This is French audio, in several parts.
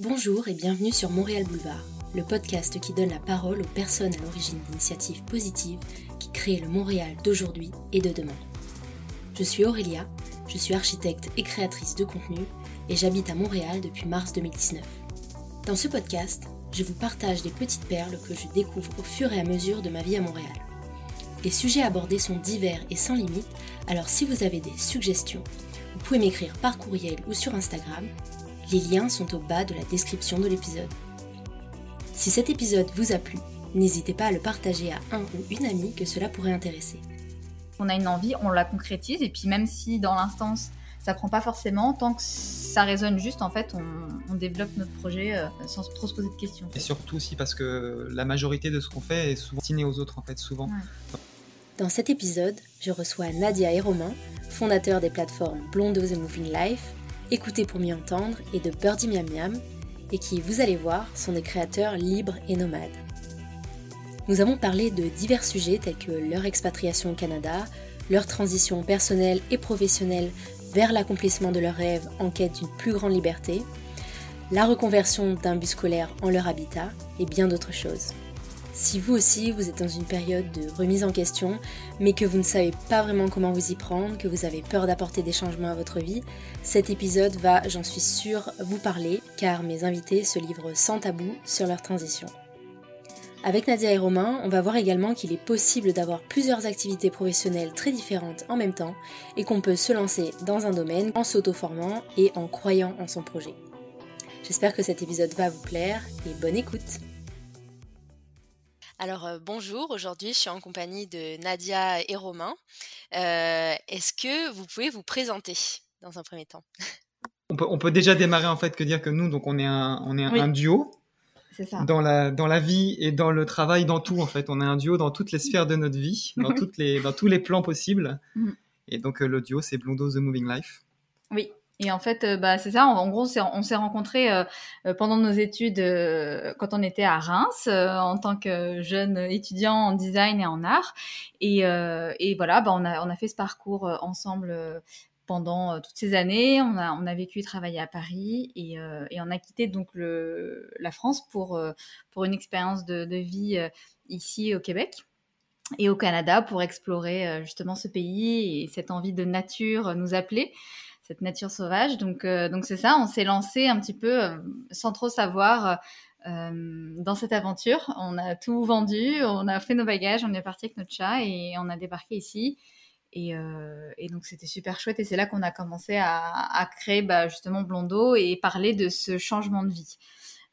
Bonjour et bienvenue sur Montréal Boulevard, le podcast qui donne la parole aux personnes à l'origine d'initiatives positives qui créent le Montréal d'aujourd'hui et de demain. Je suis Aurélia, je suis architecte et créatrice de contenu et j'habite à Montréal depuis mars 2019. Dans ce podcast, je vous partage des petites perles que je découvre au fur et à mesure de ma vie à Montréal. Les sujets abordés sont divers et sans limite, alors si vous avez des suggestions, vous pouvez m'écrire par courriel ou sur Instagram les liens sont au bas de la description de l'épisode. Si cet épisode vous a plu, n'hésitez pas à le partager à un ou une amie que cela pourrait intéresser. On a une envie, on la concrétise, et puis même si dans l'instance ça prend pas forcément, tant que ça résonne juste, en fait, on, développe notre projet euh, sans trop se poser de questions. Et surtout aussi parce que la majorité de ce qu'on fait est souvent destiné aux autres, en fait, souvent. Dans cet épisode, je reçois Nadia et Romain, fondateurs des plateformes Blondos et Moving Life, Écoutez pour m'y entendre et de Birdie Miam et qui, vous allez voir, sont des créateurs libres et nomades. Nous avons parlé de divers sujets tels que leur expatriation au Canada, leur transition personnelle et professionnelle vers l'accomplissement de leurs rêves en quête d'une plus grande liberté, la reconversion d'un bus scolaire en leur habitat et bien d'autres choses. Si vous aussi, vous êtes dans une période de remise en question, mais que vous ne savez pas vraiment comment vous y prendre, que vous avez peur d'apporter des changements à votre vie, cet épisode va, j'en suis sûre, vous parler, car mes invités se livrent sans tabou sur leur transition. Avec Nadia et Romain, on va voir également qu'il est possible d'avoir plusieurs activités professionnelles très différentes en même temps et qu'on peut se lancer dans un domaine en s'auto-formant et en croyant en son projet. J'espère que cet épisode va vous plaire et bonne écoute alors euh, bonjour, aujourd'hui je suis en compagnie de Nadia et Romain. Euh, est-ce que vous pouvez vous présenter dans un premier temps? On peut, déjà démarrer en fait que dire que nous donc on est un, on est un, duo. Ça. Dans la, dans la vie et dans le travail, dans tout en fait. On est un duo dans toutes les sphères de notre vie, dans, toutes les, dans tous les plans possibles. Mm. Et donc euh, le duo c'est Blondo The Moving Life. Oui, et en fait, euh, bah, c'est ça. En, gros, on s'est rencontrés euh, euh, pendant nos études quand on était à Reims en tant que jeune étudiant en design et en art. Et, voilà, bah, on, a, fait ce parcours ensemble pendant toutes ces années. On a, vécu et travaillé à Paris et, et on a quitté donc la France pour, pour une expérience de, de vie ici au Québec et au Canada pour explorer justement ce pays et cette envie de nature nous appelait cette nature sauvage. Donc, euh, donc c'est ça, on s'est lancé un petit peu euh, sans trop savoir euh, dans cette aventure. On a tout vendu, on a fait nos bagages, on est parti avec notre chat et on a débarqué ici. Et, donc c'était super chouette et c'est là qu'on a commencé à, créer bah, justement Blondo et parler de ce changement de vie.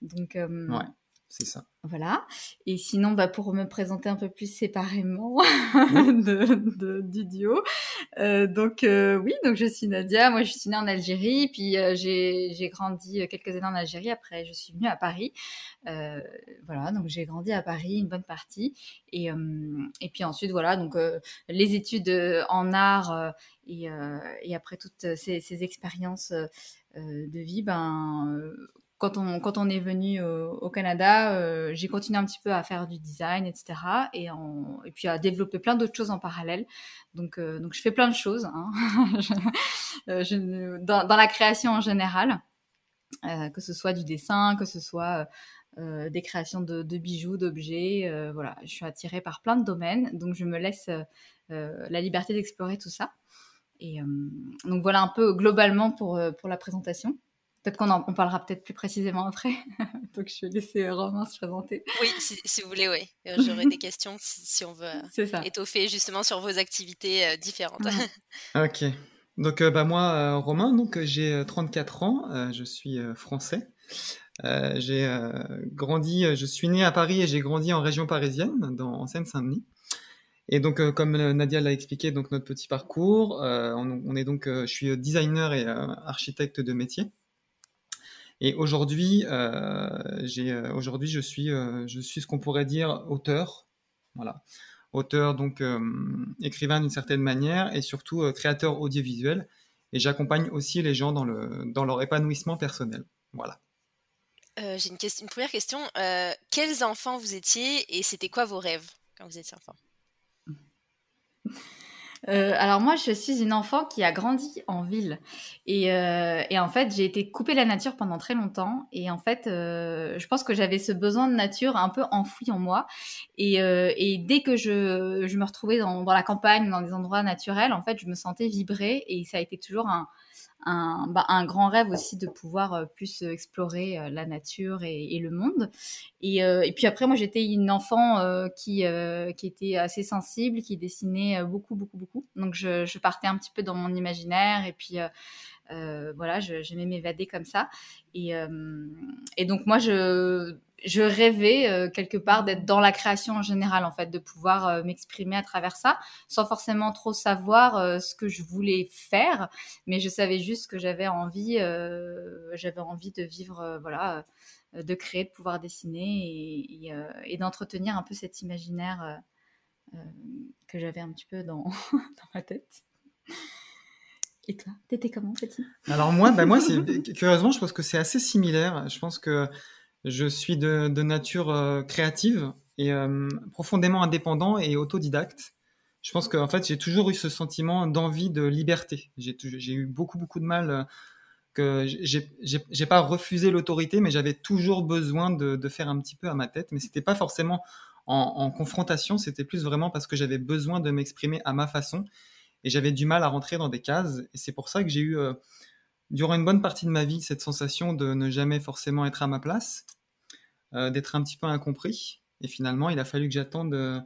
Donc ouais, c'est ça. Voilà. Et sinon, bah, pour me présenter un peu plus séparément de, du duo. Euh, donc euh, oui, donc je suis Nadia. Moi, je suis née en Algérie, puis euh, j'ai grandi quelques années en Algérie. Après, je suis venue à Paris. voilà, donc j'ai grandi à Paris une bonne partie. Et, et puis ensuite, voilà, donc les études en art et, et après toutes ces, ces expériences de vie, ben quand on, est venu au, Canada, euh, j'ai continué un petit peu à faire du design, etc. Et, puis à développer plein d'autres choses en parallèle. Donc, euh, je fais plein de choses hein. euh, dans, la création en général, que ce soit du dessin, que ce soit des créations de, bijoux, d'objets. voilà, je suis attirée par plein de domaines. Donc je me laisse la liberté d'explorer tout ça. Et donc voilà un peu globalement pour la présentation. Peut-être qu'on en parlera peut-être plus précisément après. Donc, je vais laisser Romain se présenter. Oui, si, vous voulez, oui. Euh, j'aurai des questions si, on veut euh, étoffer justement sur vos activités euh, différentes. ok. Donc, bah, moi, Romain, donc j'ai 34 ans. je suis français. j'ai grandi, je suis né à Paris et j'ai grandi en région parisienne, dans, en Seine-Saint-Denis. Et donc, comme Nadia l'a expliqué, donc notre petit parcours, on, on, est donc, je suis designer et architecte de métier. Et aujourd'hui, euh, euh, aujourd'hui, je suis, euh, je suis ce qu'on pourrait dire auteur, voilà, auteur donc écrivain d'une certaine manière et surtout créateur audiovisuel. Et j'accompagne aussi les gens dans le, dans leur épanouissement personnel, voilà. J'ai une, une, première question. quels enfants vous étiez et c'était quoi vos rêves quand vous étiez enfant? Euh, alors moi, je suis une enfant qui a grandi en ville. Et, euh, et en fait, j'ai été coupée de la nature pendant très longtemps. Et en fait, euh, je pense que j'avais ce besoin de nature un peu enfoui en moi. Et, euh, et dès que je, je me retrouvais dans, dans, la campagne, dans des endroits naturels, en fait, je me sentais vibrer. Et ça a été toujours un, un, bah, un, grand rêve aussi de pouvoir euh, plus explorer euh, la nature et, le monde. Et, euh, et, puis après, moi, j'étais une enfant euh, qui, euh, qui était assez sensible, qui dessinait beaucoup, beaucoup, beaucoup. Donc, je, je, partais un petit peu dans mon imaginaire et puis voilà, j'aimais m'évader comme ça. Et, et donc, moi, je je rêvais euh, quelque part d'être dans la création en général, en fait, de pouvoir euh, m'exprimer à travers ça, sans forcément trop savoir euh, ce que je voulais faire, mais je savais juste que j'avais envie, j'avais envie de vivre, voilà, de créer, de pouvoir dessiner et, et, et d'entretenir un peu cet imaginaire que j'avais un petit peu dans, dans ma tête. Et toi, t'étais comment, petit Alors moi, bah moi, curieusement, je pense que c'est assez similaire. Je pense que je suis de, nature euh, créative et euh, profondément indépendant et autodidacte. Je pense qu'en fait, j'ai toujours eu ce sentiment d'envie de liberté. J'ai eu beaucoup, beaucoup de mal. Euh, que j'ai pas refusé l'autorité, mais j'avais toujours besoin de, faire un petit peu à ma tête. Mais c'était pas forcément en, confrontation, c'était plus vraiment parce que j'avais besoin de m'exprimer à ma façon et j'avais du mal à rentrer dans des cases. Et c'est pour ça que j'ai eu, durant une bonne partie de ma vie, cette sensation de ne jamais forcément être à ma place d'être un petit peu incompris. Et finalement, il a fallu que j'attende euh,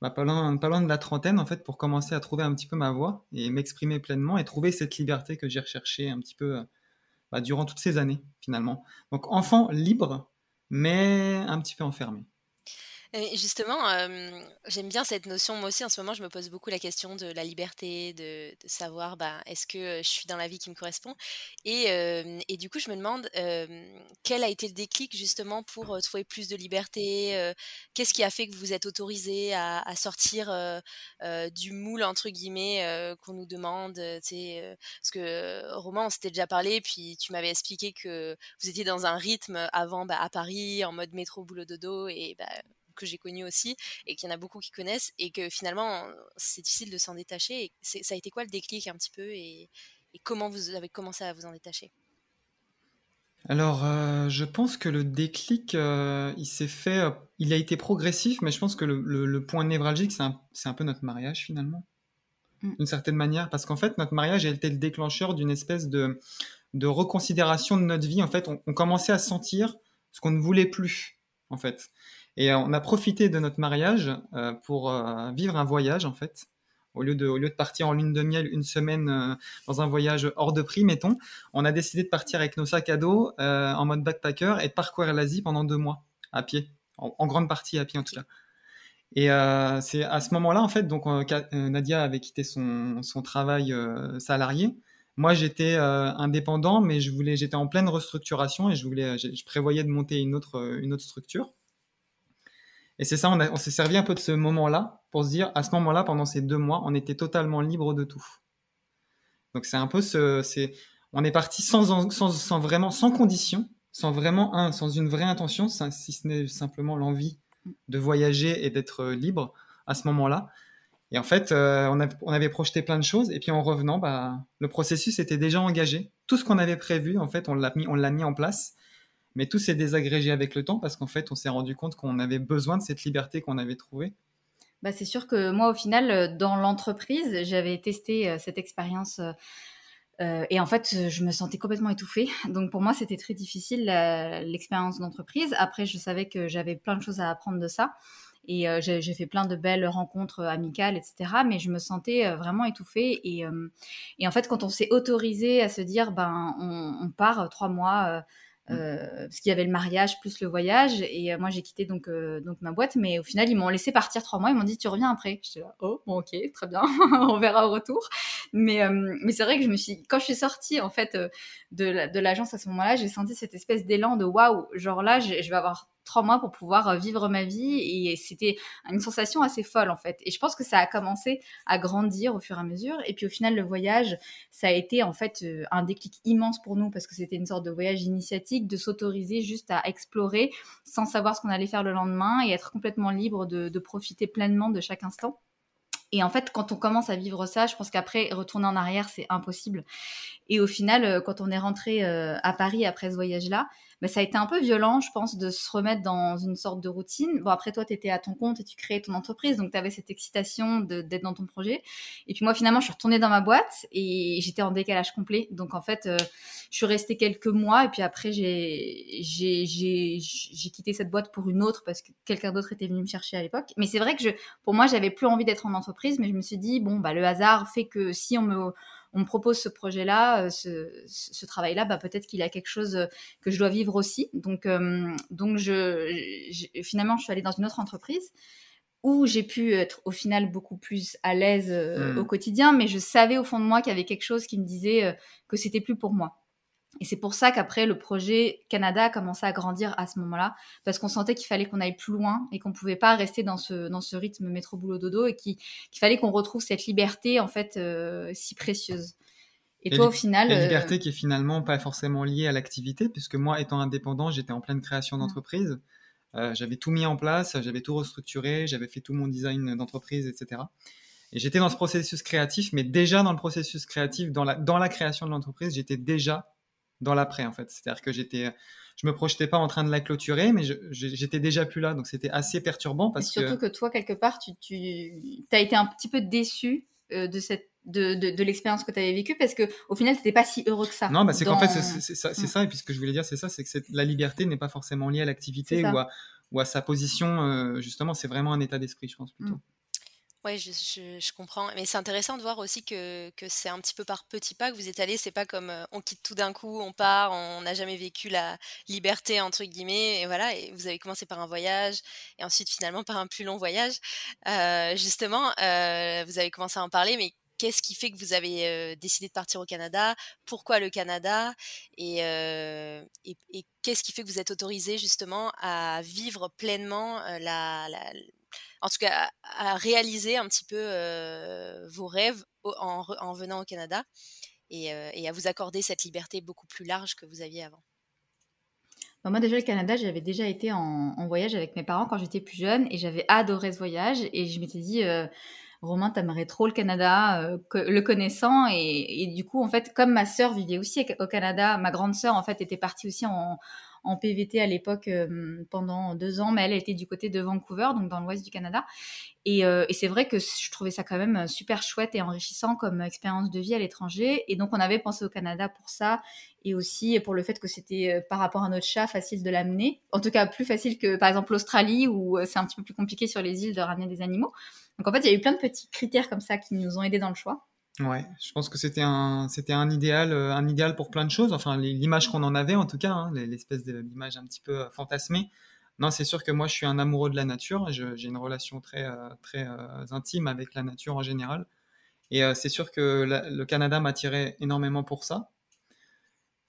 bah, pas, loin, pas loin de la trentaine en fait pour commencer à trouver un petit peu ma voix et m'exprimer pleinement et trouver cette liberté que j'ai recherchée un petit peu euh, bah, durant toutes ces années finalement. Donc enfant libre, mais un petit peu enfermé. Et justement, j'aime bien cette notion. Moi aussi, en ce moment, je me pose beaucoup la question de la liberté, de, savoir, bah, est-ce que je suis dans la vie qui me correspond? Et, du coup, je me demande quel a été le déclic justement pour trouver plus de liberté. Qu'est-ce qui a fait que vous êtes autorisé à, à sortir du moule entre guillemets qu'on nous demande Parce que Romain, on s'était déjà parlé, puis tu m'avais expliqué que vous étiez dans un rythme avant bah, à Paris, en mode métro, boulot, dodo, et bah, que j'ai connu aussi et qu'il y en a beaucoup qui connaissent et que finalement c'est difficile de s'en détacher. Et ça a été quoi le déclic un petit peu et, et, comment vous avez commencé à vous en détacher? Alors, euh, je pense que le déclic, euh, il s'est fait, euh, il a été progressif, mais je pense que le, le, le point névralgique, c'est un, un, peu notre mariage finalement, mm. d'une certaine manière, parce qu'en fait, notre mariage a été le déclencheur d'une espèce de, de reconsidération de notre vie. En fait, on, on commençait à sentir ce qu'on ne voulait plus, en fait. Et on a profité de notre mariage euh, pour euh, vivre un voyage, en fait. Au lieu, de, au lieu de partir en lune de miel une semaine euh, dans un voyage hors de prix, mettons, on a décidé de partir avec nos sacs à dos en mode backpacker et de parcourir l'Asie pendant deux mois, à pied, en, grande partie à pied en tout cas. Et c'est à ce moment-là, en fait, donc Nadia avait quitté son, son travail salarié. Moi, j'étais indépendant, mais j'étais en pleine restructuration et je voulais, je prévoyais de monter une autre, une autre structure. Et c'est ça, on, s'est servi un peu de ce moment-là pour se dire, à ce moment-là, pendant ces deux mois, on était totalement libre de tout. Donc c'est un peu ce, on est parti sans, vraiment, sans condition, sans vraiment un, sans une vraie intention, si ce n'est simplement l'envie de voyager et d'être libre à ce moment-là. Et en fait, euh, on, avait projeté plein de choses, et puis en revenant, bah, le processus était déjà engagé. Tout ce qu'on avait prévu, en fait, on l'a mis, on l'a mis en place. Mais tout s'est désagrégé avec le temps parce qu'en fait, on s'est rendu compte qu'on avait besoin de cette liberté qu'on avait trouvée. Bah, c'est sûr que moi, au final, euh, dans l'entreprise, j'avais testé euh, cette expérience. Euh, et en fait, je me sentais complètement étouffée. Donc pour moi, c'était très difficile l'expérience d'entreprise. Après, je savais que j'avais plein de choses à apprendre de ça. Et j'ai fait plein de belles rencontres amicales, etc. Mais je me sentais vraiment étouffée. Et, et en fait, quand on s'est autorisé à se dire, ben, on part trois mois euh, parce qu'il y avait le mariage plus le voyage et euh, moi j'ai quitté donc euh, donc ma boîte mais au final ils m'ont laissé partir trois mois ils m'ont dit tu reviens après. J'étais là oh bon ok très bien on verra au retour. Mais euh, mais c'est vrai que je me suis quand je suis sortie en fait de l'agence à ce moment-là j'ai senti cette espèce d'élan de waouh genre là je vais avoir trois mois pour pouvoir vivre ma vie et c'était une sensation assez folle en fait. Et je pense que ça a commencé à grandir au fur et à mesure. Et puis au final, le voyage, ça a été en fait un déclic immense pour nous parce que c'était une sorte de voyage initiatique, de s'autoriser juste à explorer sans savoir ce qu'on allait faire le lendemain et être complètement libre de, profiter pleinement de chaque instant. Et en fait, quand on commence à vivre ça, je pense qu'après, retourner en arrière, c'est impossible. Et au final, quand on est rentré à Paris après ce voyage-là, ça a été un peu violent, je pense, de se remettre dans une sorte de routine. Bon, après, toi, tu étais à ton compte et tu créais ton entreprise, donc tu avais cette excitation d'être dans ton projet. Et puis moi, finalement, je suis retournée dans ma boîte et j'étais en décalage complet. Donc en fait, euh, je suis restée quelques mois et puis après, j'ai quitté cette boîte pour une autre parce que quelqu'un d'autre était venu me chercher à l'époque. Mais c'est vrai que je, pour moi, j'avais plus envie d'être en entreprise, mais je me suis dit, bon, bah, le hasard fait que si on me on me propose ce projet-là, euh, ce, travail-là, bah, peut-être qu'il y a quelque chose euh, que je dois vivre aussi. Donc, euh, donc je, finalement, je suis allée dans une autre entreprise où j'ai pu être au final beaucoup plus à l'aise mmh. au quotidien, mais je savais au fond de moi qu'il y avait quelque chose qui me disait que c'était plus pour moi. Et c'est pour ça qu'après, le projet Canada a commencé à grandir à ce moment-là, parce qu'on sentait qu'il fallait qu'on aille plus loin et qu'on ne pouvait pas rester dans ce, dans ce rythme métro-boulot-dodo et qu'il fallait qu'on retrouve cette liberté, en fait, euh, si précieuse. Et, toi, au final. La euh, liberté qui est finalement pas forcément liée à l'activité, puisque moi, étant indépendant, j'étais en pleine création mmh. d'entreprise. Euh, j'avais tout mis en place, j'avais tout restructuré, j'avais fait tout mon design d'entreprise, etc. Et j'étais dans ce processus créatif, mais déjà dans le processus créatif, dans la, dans la création de l'entreprise, j'étais déjà dans l'après en fait. C'est-à-dire que j'étais, je me projetais pas en train de la clôturer, mais j'étais déjà plus là, donc c'était assez perturbant parce surtout que... toi quelque part tu, tu as été un petit peu déçu euh, de cette de, de, l'expérience que tu avais vécue parce que au final t'étais pas si heureux que ça. Non, bah c'est qu'en fait c'est ça, mm. ça, et puis ce que je voulais dire c'est ça, c'est que la liberté n'est pas forcément liée à l'activité ou à, ou à sa position. Euh, justement, c'est vraiment un état d'esprit, je pense plutôt. Mm. Oui, je, je, comprends. Mais c'est intéressant de voir aussi que, que c'est un petit peu par petits pas que vous êtes allé. C'est pas comme on quitte tout d'un coup, on part, on n'a jamais vécu la liberté, entre guillemets. Et voilà, et vous avez commencé par un voyage et ensuite finalement par un plus long voyage. justement, vous avez commencé à en parler, mais qu'est-ce qui fait que vous avez décidé de partir au Canada? Pourquoi le Canada? Et, et, et qu'est-ce qui fait que vous êtes autorisé justement à vivre pleinement la, la en tout cas à, réaliser un petit peu vos rêves en, venant au Canada et, à vous accorder cette liberté beaucoup plus large que vous aviez avant. Bah, moi déjà le Canada, j'avais déjà été en, voyage avec mes parents quand j'étais plus jeune et j'avais adoré ce voyage et je m'étais dit Romain, t'aimerais trop le Canada, le connaissant et, et, du coup en fait comme ma sœur vivait aussi au Canada, ma grande sœur en fait était partie aussi en, en PVT à l'époque euh, pendant deux ans, mais elle était du côté de Vancouver, donc dans l'ouest du Canada. Euh, et, c'est vrai que je trouvais ça quand même super chouette et enrichissant comme expérience de vie à l'étranger. Et donc on avait pensé au Canada pour ça et aussi pour le fait que c'était euh, par rapport à notre chat facile de l'amener. En tout cas plus facile que par exemple l'Australie où c'est un petit peu plus compliqué sur les îles de ramener des animaux. Donc en fait il y a eu plein de petits critères comme ça qui nous ont aidés dans le choix. Ouais, je pense que c'était un, c'était un idéal, euh, un idéal pour plein de choses. Enfin, l'image qu'on en avait, en tout cas, hein, l'espèce d'image un petit peu euh, fantasmée. Non, c'est sûr que moi, je suis un amoureux de la nature. J'ai une relation très, euh, très intime avec la nature en général. Et c'est sûr que le Canada m'attirait énormément pour ça.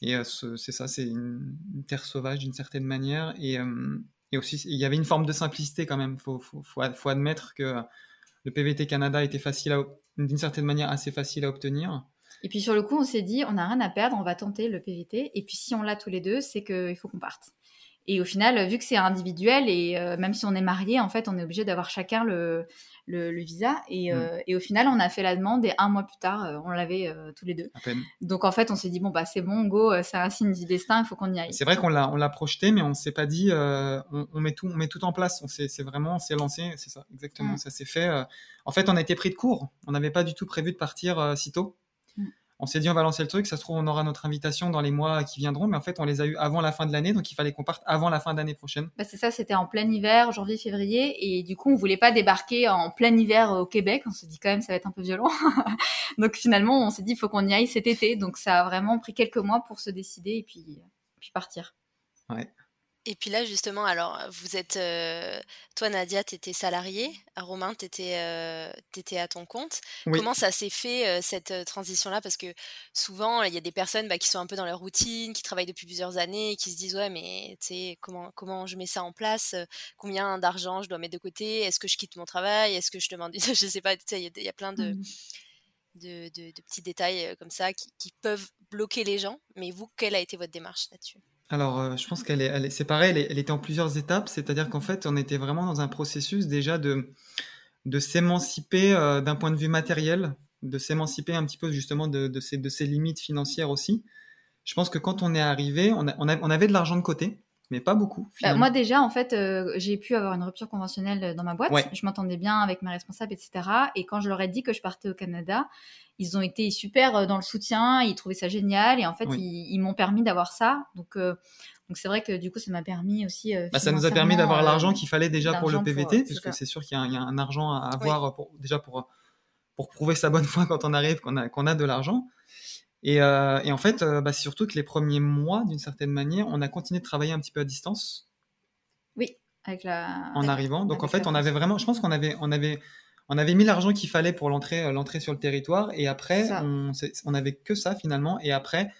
Et c'est ça, c'est une, terre sauvage d'une certaine manière. Et, aussi, il y avait une forme de simplicité quand même. Faut, faut, faut, admettre que le PVT Canada était facile à, d'une certaine manière assez facile à obtenir. Et puis sur le coup, on s'est dit, on n'a rien à perdre, on va tenter le PVT. Et puis si on l'a tous les deux, c'est qu'il faut qu'on parte. Et au final, vu que c'est individuel et euh, même si on est marié, en fait, on est obligé d'avoir chacun le, le, visa. Et, mm. euh, et, au final, on a fait la demande et un mois plus tard, euh, on l'avait tous les deux. Donc en fait, on s'est dit bon bah c'est bon, go, c'est un signe du destin, il faut qu'on y aille. C'est vrai qu'on l'a on l'a projeté, mais on s'est pas dit on, on, met tout on met tout en place. On c'est vraiment on s'est lancé, c'est ça exactement, mm. ça s'est fait. en fait, on a été pris de court. On n'avait pas du tout prévu de partir si tôt on s'est dit on va lancer le truc, ça se trouve on aura notre invitation dans les mois qui viendront, mais en fait on les a eu avant la fin de l'année, donc il fallait qu'on parte avant la fin d'année prochaine. Bah c'est ça, c'était en plein hiver, janvier, février, et du coup on voulait pas débarquer en plein hiver au Québec, on se dit quand même ça va être un peu violent. donc finalement on s'est dit il faut qu'on y aille cet été, donc ça a vraiment pris quelques mois pour se décider et puis, puis partir. Ouais. Et puis là, justement, alors, vous êtes, toi, Nadia, tu étais salariée, Romain, tu étais, à ton compte. Comment ça s'est fait, cette transition-là? Parce que souvent, il y a des personnes bah, qui sont un peu dans leur routine, qui travaillent depuis plusieurs années, et qui se disent, ouais, mais tu sais, comment, comment je mets ça en place? Combien d'argent je dois mettre de côté? Est-ce que je quitte mon travail? Est-ce que je demande, je sais pas, il y, a plein de, mmh. de, de, petits détails comme ça qui, qui peuvent bloquer les gens. Mais vous, quelle a été votre démarche là-dessus? Alors, euh, je pense qu'elle est, elle c'est pareil, elle, était en plusieurs étapes, c'est-à-dire qu'en fait, on était vraiment dans un processus déjà de, de s'émanciper d'un point de vue matériel, de s'émanciper un petit peu justement de, de, ces, de limites financières aussi. Je pense que quand on est arrivé, on avait de l'argent de côté mais pas beaucoup. Bah, moi déjà, en fait, euh, j'ai pu avoir une rupture conventionnelle dans ma boîte. Je m'entendais bien avec mes responsables, etc. Et quand je leur ai dit que je partais au Canada, ils ont été super euh, dans le soutien, ils trouvaient ça génial et en fait, ils, m'ont permis d'avoir ça. Donc, euh, donc c'est vrai que du coup, ça m'a permis aussi. Bah, ça nous a permis d'avoir l'argent qu'il fallait déjà pour le PVT, puisque c'est sûr qu'il y, y, a un argent à avoir pour, déjà pour pour prouver sa bonne foi quand on arrive, qu'on a qu'on a de l'argent. Euh, et, en fait, euh, bah, c'est surtout que les premiers mois, d'une certaine manière, on a continué de travailler un petit peu à distance. Oui, avec la. En arrivant. Donc en fait, on avait vraiment, je pense qu'on avait, on avait, on avait mis l'argent qu'il fallait pour l'entrée, euh, l'entrée sur le territoire. Et après, on, on avait que ça finalement. Et après,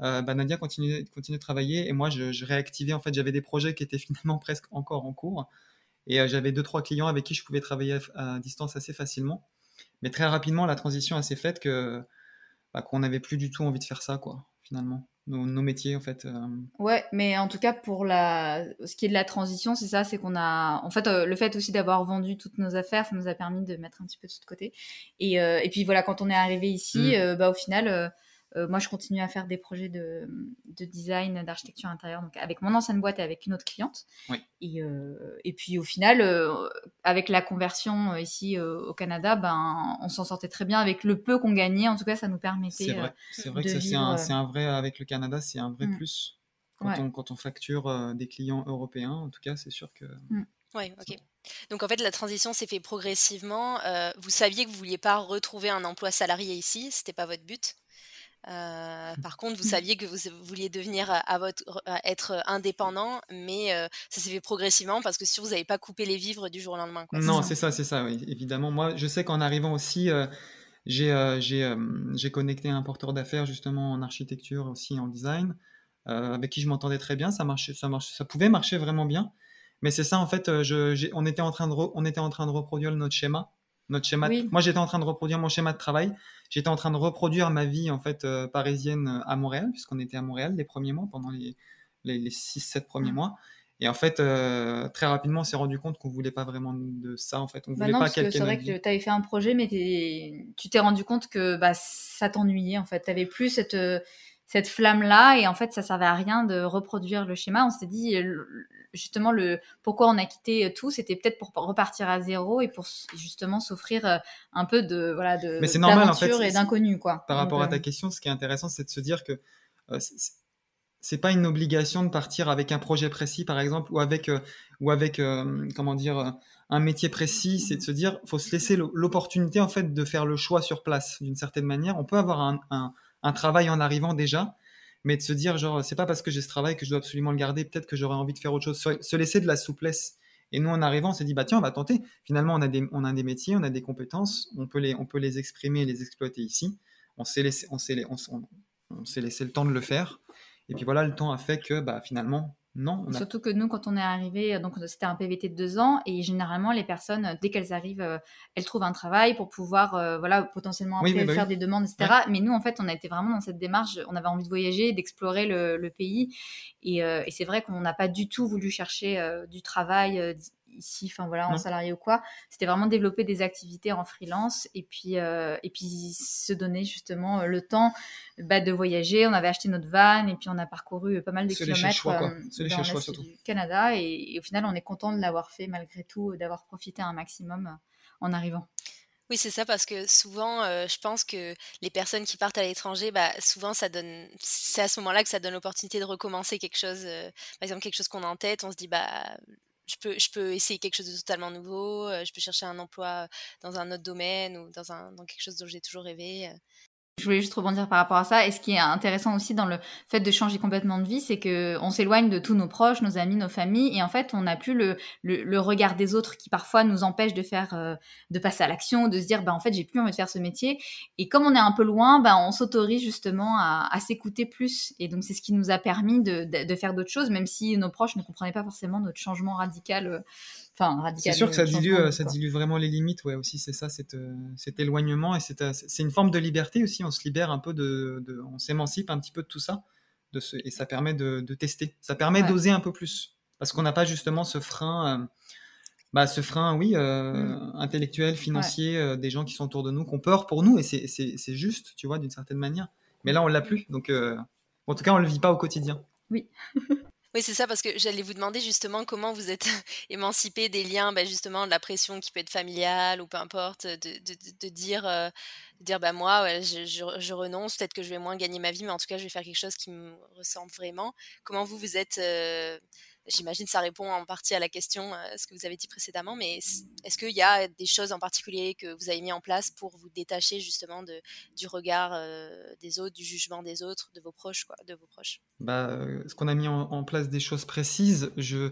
bah, Nadia continuait, continuait de travailler et moi, je, réactivais. En fait, j'avais des projets qui étaient finalement presque encore en cours. Et j'avais deux, trois clients avec qui je pouvais travailler à, à, distance assez facilement. Mais très rapidement, la transition s'est faite que bah, qu'on n'avait plus du tout envie de faire ça, quoi, finalement. Nos, métiers, en fait. Euh. Ouais, mais en tout cas, pour la... ce qui est de la transition, c'est ça, c'est qu'on a... En fait, euh, le fait aussi d'avoir vendu toutes nos affaires, ça nous a permis de mettre un petit peu tout de côté. Et, euh, et puis voilà, quand on est arrivé ici, mmh. bah, au final euh, moi, je continue à faire des projets de, design, d'architecture intérieure, donc avec mon ancienne boîte et avec une autre cliente. Et, euh, et, puis au final, euh, avec la conversion ici au Canada, ben, on s'en sortait très bien avec le peu qu'on gagnait. En tout cas, ça nous permettait. C'est vrai, c'est vrai que c'est un, un, vrai, avec le Canada, c'est un vrai mm. plus. Quand, on, quand, on, facture des clients européens, en tout cas, c'est sûr que. Mm. Oui, ok. Donc en fait, la transition s'est fait progressivement. vous saviez que vous vouliez pas retrouver un emploi salarié ici, c'était pas votre but? Euh, par contre, vous saviez que vous vouliez devenir à, votre, être indépendant, mais euh, ça s'est fait progressivement parce que si vous n'avez pas coupé les vivres du jour au lendemain. non, c'est ça, c'est ça, oui, évidemment. Moi, je sais qu'en arrivant aussi, euh, j'ai connecté un porteur d'affaires justement en architecture aussi en design, avec qui je m'entendais très bien. Ça marchait, ça marchait, ça pouvait marcher vraiment bien. Mais c'est ça, en fait, je, on, était en train de on était en train de reproduire notre schéma notre schéma. Moi, j'étais en train de reproduire mon schéma de travail. J'étais en train de reproduire ma vie en fait euh, parisienne euh, à Montréal, puisqu'on était à Montréal les premiers mois, pendant les, les, 6-7 premiers mmh. mois. Et en fait, euh, très rapidement, on s'est rendu compte qu'on voulait pas vraiment de ça. En fait, on bah voulait pas C'est vrai que tu avais fait un projet, mais tu t'es rendu compte que bah, ça t'ennuyait. En fait, tu avais plus cette cette flamme là, et en fait, ça servait à rien de reproduire le schéma. On s'est dit, justement le pourquoi on a quitté euh, tout, c'était peut-être pour repartir à zéro et pour justement s'offrir euh, un peu de voilà de d'aventure et d'inconnu quoi. Par rapport à ta euh, question, ce qui est intéressant, c'est de se dire que c'est pas une obligation de partir avec un projet précis, par exemple, ou avec, ou avec comment dire, un métier précis. C'est de se dire, faut se laisser l'opportunité en fait de faire le choix sur place, d'une certaine manière. On peut avoir un, un, un, travail en arrivant déjà, mais de se dire, genre, c'est pas parce que j'ai ce travail que je dois absolument le garder, peut-être que j'aurais envie de faire autre chose, se laisser de la souplesse. Et nous, en arrivant, on s'est dit, bah tiens, on va tenter. Finalement, on a des, on a des métiers, on a des compétences, on peut les, on peut les exprimer et les exploiter ici. On s'est laissé, on s'est, on, laissé le temps de le faire. Et puis voilà, le temps a fait que, bah, finalement, non. Surtout que nous, quand on est arrivé, euh, donc c'était un PVT de deux ans, et généralement les personnes, euh, dès qu'elles arrivent, euh, elles trouvent un travail pour pouvoir, voilà, potentiellement après bah faire des demandes, etc. Mais nous, en fait, on a été vraiment dans cette démarche. On avait envie de voyager, d'explorer le, pays, et, et c'est vrai qu'on n'a pas du tout voulu chercher du travail ici, enfin voilà, en salarié ou quoi. C'était vraiment développer des activités en freelance et puis, euh, et puis se donner justement euh, le temps bah, de voyager. On avait acheté notre van et puis on a parcouru pas mal de kilomètres euh, dans l'est du Canada et, au final on est content de l'avoir fait malgré tout, d'avoir profité un maximum en arrivant. Oui, c'est ça, parce que souvent, je pense que les personnes qui partent à l'étranger, bah, souvent, ça donne, c'est à ce moment-là que ça donne l'opportunité de recommencer quelque chose, par exemple, quelque chose qu'on a en tête, on se dit, bah, je peux, je essayer quelque chose de totalement nouveau, euh, je peux chercher un emploi dans un autre domaine ou dans, un, dans quelque chose dont j'ai toujours rêvé. Je voulais juste rebondir par rapport à ça. Et ce qui est intéressant aussi dans le fait de changer complètement de vie, c'est que on s'éloigne de tous nos proches, nos amis, nos familles, et en fait, on n'a plus le, regard des autres qui parfois nous empêche de faire, euh, de passer à l'action, de se dire, bah en fait, j'ai plus envie de faire ce métier. Et comme on est un peu loin, bah on s'autorise justement à, s'écouter plus. Et donc c'est ce qui nous a permis de faire d'autres choses, même si nos proches ne comprenaient pas forcément notre changement radical euh, c'est sûr que ça dilue, euh, ça dilue vraiment les limites, ouais, aussi, c'est ça, cet, euh, cet éloignement, et euh, c'est une forme de liberté aussi, on se libère un peu de, on s'émancipe un petit peu de tout ça, de ce, et ça permet de, tester, ça permet d'oser un peu plus, parce qu'on n'a pas justement ce frein bah, ce frein, oui, mmh. intellectuel, financier, des gens qui sont autour de nous, qui ont peur pour nous, et c'est juste, tu vois, d'une certaine manière. Mais là, on l'a plus, donc en tout cas, on le vit pas au quotidien. Oui. Oui, c'est ça, parce que j'allais vous demander justement comment vous êtes émancipé des liens, bah, justement, de la pression qui peut être familiale ou peu importe, de, dire, dire bah, moi, je, renonce, peut-être que je vais moins gagner ma vie, mais en tout cas, je vais faire quelque chose qui me ressemble vraiment. Comment vous, vous êtes J'imagine que ça répond en partie à la question, euh, ce que vous avez dit précédemment, mais est-ce qu'il y a des choses en particulier que vous avez mis en place pour vous détacher justement du regard euh, des autres, du jugement des autres, de vos proches, quoi, de vos proches? Bah, euh, Ce qu'on a mis en, place des choses précises, je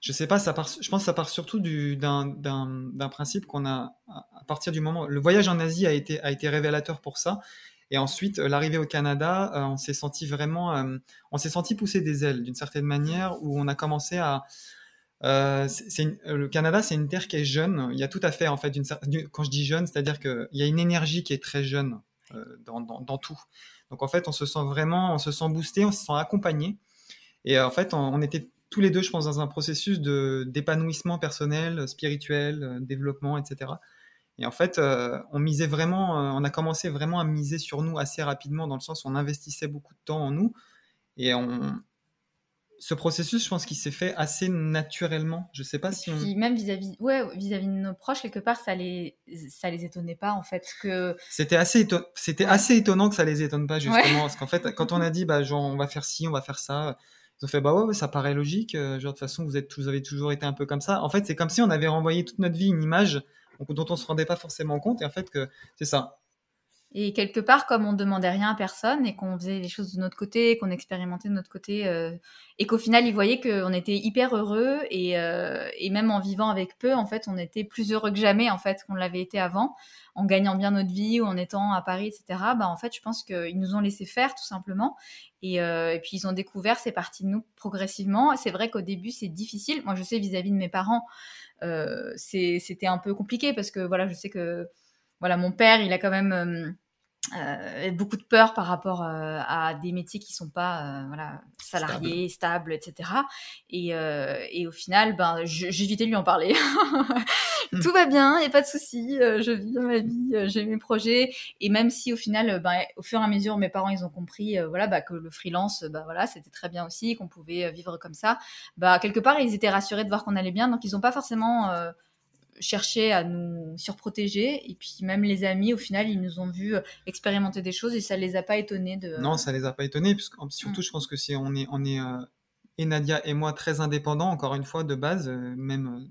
je sais pas, ça part, je pense que ça part surtout d'un principe qu'on a à partir du moment. Le voyage en Asie a été, a été révélateur pour ça. Et ensuite, euh, l'arrivée au Canada, euh, on s'est senti vraiment, euh, on s'est senti pousser des ailes d'une certaine manière, où on a commencé à, le Canada, c'est une terre qui est jeune. Il y a tout à fait, en fait, quand je dis jeune, c'est-à-dire qu'il y a une énergie qui est très jeune dans, tout. Donc, en fait, on se sent vraiment, on se sent boosté, on se sent accompagné. Et en fait, on, était tous les deux, je pense, dans un processus d'épanouissement personnel, spirituel, développement, etc. Et en fait, euh, on misait vraiment, euh, on a commencé vraiment à miser sur nous assez rapidement, dans le sens où on investissait beaucoup de temps en nous. Et on... ce processus, je pense qu'il s'est fait assez naturellement. Je sais pas si on... même vis-à-vis, ouais, vis-à-vis de nos proches, quelque part, ça les, ça les étonnait pas en fait que. C'était assez, c'était assez étonnant que ça les étonne pas justement, parce qu'en fait, quand on a dit, bah, genre, on va faire ci, on va faire ça. Ils ont fait bah ouais, ça paraît logique. Euh, genre de toute façon vous êtes vous avez toujours été un peu comme ça. En fait c'est comme si on avait renvoyé toute notre vie une image dont on se rendait pas forcément compte. Et en fait, que c'est ça. Et quelque part, comme on demandait rien à personne et qu'on faisait les choses de notre côté, qu'on expérimentait de notre côté, euh, et qu'au final, ils voyaient qu'on était hyper heureux et, euh, et, même en vivant avec peu, en fait, on était plus heureux que jamais, en fait, qu'on l'avait été avant, en gagnant bien notre vie ou en étant à Paris, etc. Bah, en fait, je pense qu'ils nous ont laissé faire, tout simplement. Et, euh, et puis, ils ont découvert ces parties de nous progressivement. C'est vrai qu'au début, c'est difficile. Moi, je sais vis-à-vis -vis de mes parents, c'était un peu compliqué parce que, voilà, je sais que, voilà, mon père, il a quand même euh, beaucoup de peur par rapport euh, à des métiers qui sont pas euh, voilà, salariés, stables, etc. Et, et, au final, ben, j'évitais de lui en parler. Hmm. Tout va bien, il n'y a pas de souci, je vis ma vie, j'ai mes projets. Et même si au final, ben, au fur et à mesure, mes parents, ils ont compris voilà, bah, que le freelance, bah, voilà, c'était très bien aussi, qu'on pouvait vivre comme ça, bah, quelque part, ils étaient rassurés de voir qu'on allait bien. Donc, ils n'ont pas forcément chercher à nous surprotéger. Et puis même les amis, au final, ils nous ont vu euh, expérimenter des choses et ça les a pas étonnés de. Non, ça les a pas étonnés. Puisque, surtout, mm. je pense que si on est, on est euh, et Nadia et moi très indépendants, encore une fois, de base, euh, même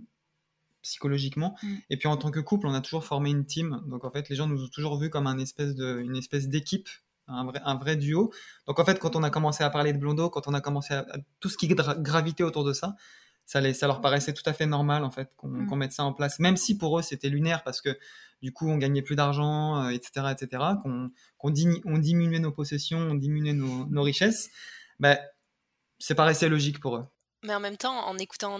psychologiquement. Mm. Et puis en tant que couple, on a toujours formé une team. Donc en fait, les gens nous ont toujours vus comme un espèce de, une espèce d'équipe. Un vrai, un vrai duo. Donc en fait, quand on a commencé à parler de Blondo, quand on a commencé à, tout ce qui gravitait autour de ça, ça, ça leur paraissait tout à fait normal en fait mm. qu'on mette ça en place, même si pour eux c'était lunaire parce que du coup on gagnait plus d'argent, etc., euh, etc., qu'on on diminuait nos possessions, on diminuait nos, richesses, ben, c'est paraissait logique pour eux. Mais en même temps, en écoutant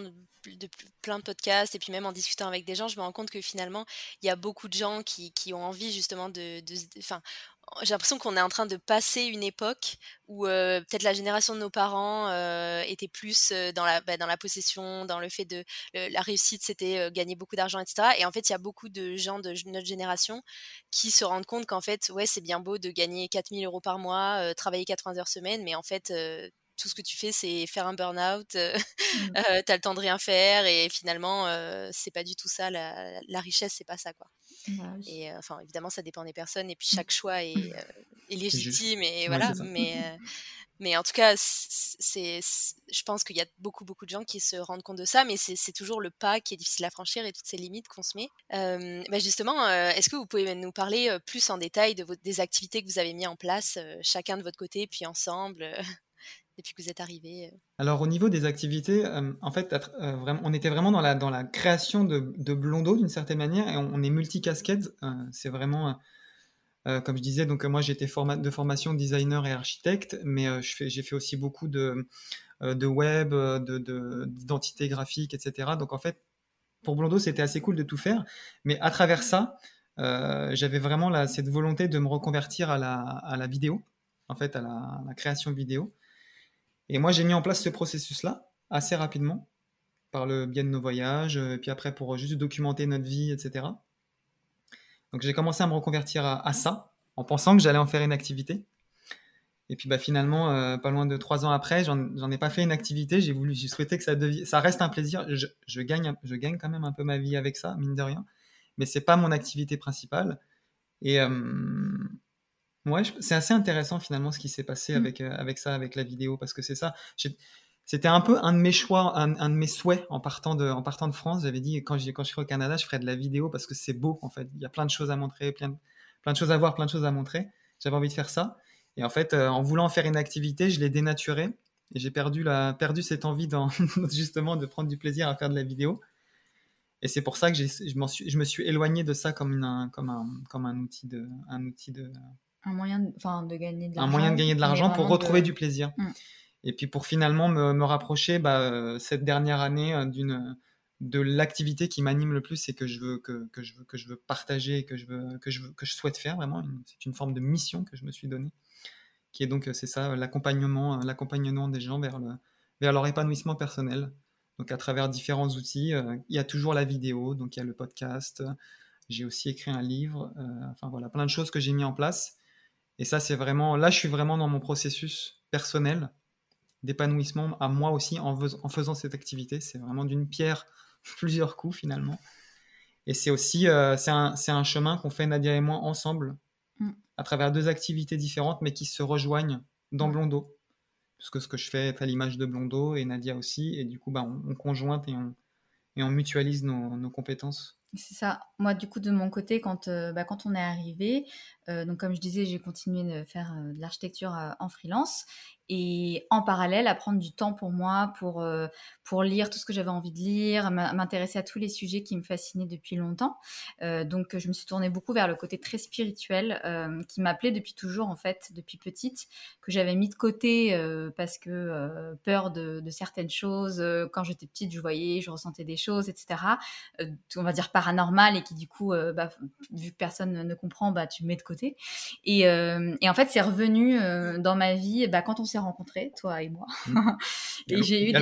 plein de podcasts et puis même en discutant avec des gens, je me rends compte que finalement, il y a beaucoup de gens qui, qui ont envie justement de... Enfin, j'ai l'impression qu'on est en train de passer une époque où euh, peut-être la génération de nos parents euh, était plus euh, dans la bah, dans la possession, dans le fait de la réussite, c'était gagner beaucoup d'argent, etc. Et en fait, il y a beaucoup de gens de notre génération qui se rendent compte qu'en fait, ouais, c'est bien beau de gagner 4000 euros par mois, travailler 80 heures semaine, mais en fait, tout ce que tu fais, c'est faire un burn-out, mmh. tu as le temps de rien faire, et finalement, c'est pas du tout ça. La, la richesse, c'est pas ça, quoi. Bah et enfin, évidemment, ça dépend des personnes, et puis mmh. chaque choix est, est légitime, et voilà. mais, mais en tout cas, c'est, je pense qu'il y a beaucoup, beaucoup de gens qui se rendent compte de ça, mais c'est toujours le pas qui est difficile à franchir et toutes ces limites qu'on se met. bah justement, est-ce que vous pouvez nous parler plus en détail de vos, des activités que vous avez mis en place, chacun de votre côté, puis ensemble depuis que vous êtes arrivé euh? Alors au niveau des activités, euh, en fait, euh, on était vraiment dans la, création de, de Blondo d'une certaine manière et on, est multi-casquettes. c'est vraiment, comme je disais, donc moi j'étais de formation designer et architecte, mais j'ai fait aussi beaucoup de, de web, d'identité de, graphique, etc. Donc en fait, pour Blondo, c'était assez cool de tout faire, mais à travers ça, j'avais vraiment cette volonté de me reconvertir à la, vidéo, en fait, à la création vidéo. Et moi, j'ai mis en place ce processus-là assez rapidement. par le biais de nos voyages, et puis après pour juste documenter notre vie, etc. Donc j'ai commencé à me reconvertir à, ça, en pensant que j'allais en faire une activité. Et puis bah, finalement, euh, pas loin de trois ans après, j'en ai pas fait une activité. J'ai voulu, j'ai souhaité que ça, ça reste un plaisir. Je, gagne, je gagne quand même un peu ma vie avec ça, mine de rien. Mais c'est pas mon activité principale. Et euh, ouais, c'est assez intéressant finalement ce qui s'est passé mmh. avec, euh, avec ça, avec la vidéo, parce que c'est ça. C'était un peu un de mes choix, un, de mes souhaits en partant de, en partant de France. J'avais dit quand, quand je serai au Canada, je ferai de la vidéo parce que c'est beau en fait. Il y a plein de choses à montrer, plein de, plein de choses à voir, plein de choses à montrer. J'avais envie de faire ça. Et en fait, euh, en voulant faire une activité, je l'ai dénaturé et j'ai perdu, la, perdu cette envie dans, justement de prendre du plaisir à faire de la vidéo. Et c'est pour ça que je, suis, je me suis éloigné de ça comme, une, comme, un, comme un outil de, un outil de, un moyen de, de gagner de l'argent. Un moyen de gagner de l'argent pour retrouver du plaisir. Mm. Et puis pour finalement me, me rapprocher bah, euh, cette dernière année euh, d'une de l'activité qui m'anime le plus et que je veux que, que, je veux que je veux partager et que je veux que je veux, que je souhaite faire vraiment c'est une forme de mission que je me suis donnée qui est donc c'est ça l'accompagnement l'accompagnement des gens vers le vers leur épanouissement personnel donc à travers différents outils euh, il y a toujours la vidéo donc il y a le podcast j'ai aussi écrit un livre enfin voilà plein de choses que j'ai mis en place et ça c'est vraiment là je suis vraiment dans mon processus personnel d'épanouissement à moi aussi en, en faisant cette activité. C'est vraiment d'une pierre plusieurs coups finalement. Et c'est aussi euh, c'est un, un, chemin qu'on fait Nadia et moi ensemble mm. à travers deux activités différentes mais qui se rejoignent dans mm. Blondo. Puisque ce que je fais est à l'image de Blondo et Nadia aussi. Et du coup, bah, on, conjointe et on, et on mutualise nos, nos compétences. C'est ça. Moi, du coup, de mon côté, quand, euh, bah, quand on est arrivé, euh, donc comme je disais, j'ai continué de faire de l'architecture en freelance et en parallèle à prendre du temps pour moi, pour, euh, pour lire tout ce que j'avais envie de lire, m'intéresser à tous les sujets qui me fascinaient depuis longtemps. Euh, donc je me suis tournée beaucoup vers le côté très spirituel euh, qui m'appelait depuis toujours en fait, depuis petite, que j'avais mis de côté parce que peur de, certaines choses. quand j'étais petite, je voyais, je ressentais des choses, etc. on va dire paranormal et qui du coup, bah, vu que personne ne comprend, bah, tu mets de côté. Et, et en fait, c'est revenu dans ma vie bah, quand on s'est rencontrés, toi et moi. Mmh. et j'ai eu des,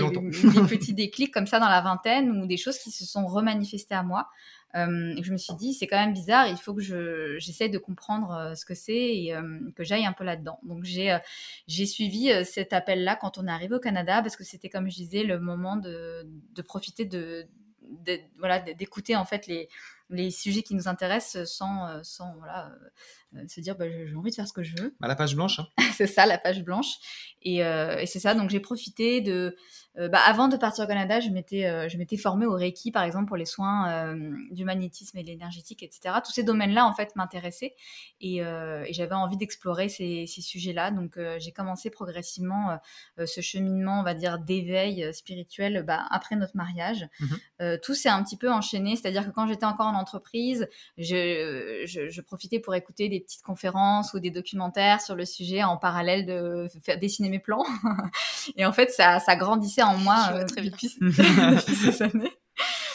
petits déclics comme ça dans la vingtaine ou des choses qui se sont remanifestées à moi. Euh, je me suis dit, c'est quand même bizarre, il faut que j'essaie de comprendre euh, ce que c'est et euh, que j'aille un peu là-dedans. Donc j'ai j'ai suivi cet appel-là quand on est arrivé au Canada parce que c'était, comme je disais, le moment de, de profiter de, d'écouter en fait les sujets qui nous intéressent sans, sans voilà, euh, se dire bah, j'ai envie de faire ce que je veux. La page blanche. Hein. c'est ça, la page blanche. Et, euh, et c'est ça, donc j'ai profité de... Euh, bah, avant de partir au Canada, je m'étais, je m'étais formée au Reiki, par exemple, pour les soins du magnétisme et de l'énergétique, etc. Tous ces domaines-là, en fait, m'intéressaient. Et, et j'avais envie d'explorer ces, ces sujets-là. Donc j'ai commencé progressivement ce cheminement, on va dire, d'éveil spirituel bah, après notre mariage. Mmh tout s'est un petit peu enchaîné, c'est-à-dire que quand j'étais encore en entreprise, je, je, je profitais pour écouter des petites conférences ou des documentaires sur le sujet en parallèle de faire dessiner mes plans. et en fait, ça, ça grandissait en moi euh, depuis, ces années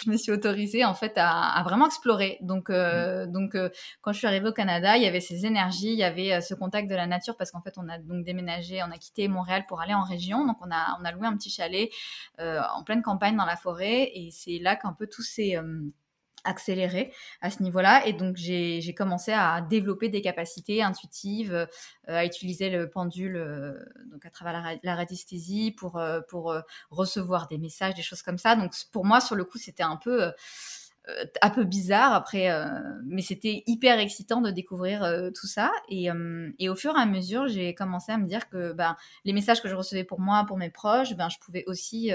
je me suis autorisée en fait à, vraiment explorer. Donc, euh, mm. donc euh, quand je suis arrivée au Canada, il y avait ces énergies, il y avait ce contact de la nature parce qu'en fait, on a donc déménagé, on a quitté Montréal pour aller en région. Donc, on a, on a loué un petit chalet en pleine campagne dans la forêt et c'est là qu'un peu tous ces accéléré à ce niveau-là. Et donc, j'ai commencé à développer des capacités intuitives, euh, à utiliser le pendule euh, donc à travers la, radiesthésie pour, euh, pour recevoir des messages, des choses comme ça. Donc, pour moi, sur le coup, c'était un peu euh, un peu bizarre après, euh, mais c'était hyper excitant de découvrir euh, tout ça. Et, et, au fur et à mesure, j'ai commencé à me dire que ben, les messages que je recevais pour moi, pour mes proches, ben, je pouvais aussi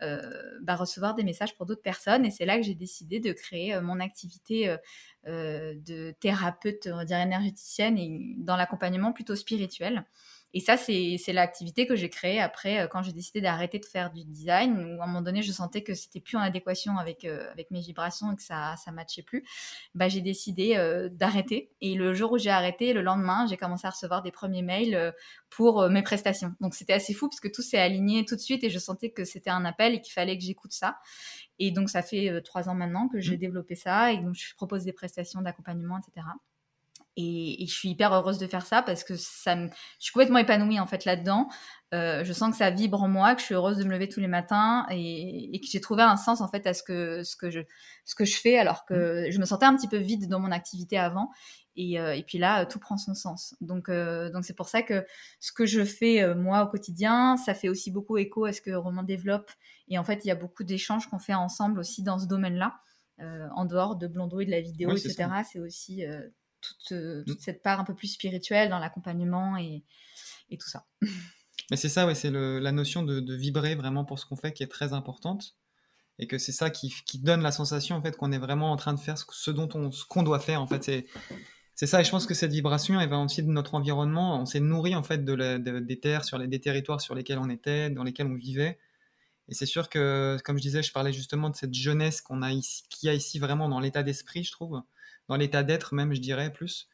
ben, recevoir des messages pour d'autres personnes. Et c'est là que j'ai décidé de créer mon activité de thérapeute, on va dire énergéticienne, et dans l'accompagnement plutôt spirituel. Et ça, c'est l'activité que j'ai créée après, euh, quand j'ai décidé d'arrêter de faire du design, où à un moment donné, je sentais que c'était plus en adéquation avec, euh, avec mes vibrations et que ça ne matchait plus. Bah, j'ai décidé euh, d'arrêter. Et le jour où j'ai arrêté, le lendemain, j'ai commencé à recevoir des premiers mails pour mes prestations. Donc c'était assez fou parce que tout s'est aligné tout de suite et je sentais que c'était un appel et qu'il fallait que j'écoute ça. Et donc ça fait trois ans maintenant que j'ai mmh. développé ça et donc je propose des prestations d'accompagnement, etc. Et, je suis hyper heureuse de faire ça parce que ça me, je suis complètement épanouie en fait là-dedans. Euh, je sens que ça vibre en moi, que je suis heureuse de me lever tous les matins et, que j'ai trouvé un sens en fait à ce que ce que je ce que je fais alors que mmh. je me sentais un petit peu vide dans mon activité avant et, euh, et puis là tout prend son sens. Donc euh, donc c'est pour ça que ce que je fais moi au quotidien, ça fait aussi beaucoup écho à ce que Roman développe et en fait il y a beaucoup d'échanges qu'on fait ensemble aussi dans ce domaine-là. en dehors de Blondo et de la vidéo, etc. C'est aussi toute, mmh. toute, cette part un peu plus spirituelle dans l'accompagnement et, et tout ça. Mais c'est ça, ouais, c'est la notion de, vibrer vraiment pour ce qu'on fait qui est très importante. Et que c'est ça qui, donne la sensation en fait qu'on est vraiment en train de faire ce, dont on, ce qu'on doit faire. En fait, c'est, ça. Et je pense que cette vibration, elle va aussi de notre environnement. On s'est nourri en fait de, des terres, sur les, des territoires sur lesquels on était, dans lesquels on vivait. Et c'est sûr que, comme je disais, je parlais justement de cette jeunesse qu'on a ici, qui a ici vraiment dans l'état d'esprit, je trouve, dans l'état d'être même, je dirais plus.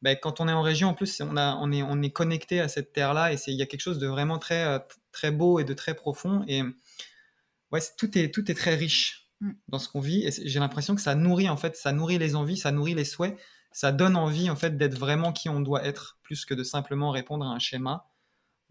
Ben, quand on est en région, en plus, on, a, on, est, on est connecté à cette terre-là et il y a quelque chose de vraiment très, euh, très beau et de très profond. Et ouais, tout est, tout est très riche mm. dans ce qu'on vit. Et j'ai l'impression que ça nourrit, en fait, ça nourrit les envies, ça nourrit les souhaits. Ça donne envie, en fait, d'être vraiment qui on doit être, plus que de simplement répondre à un schéma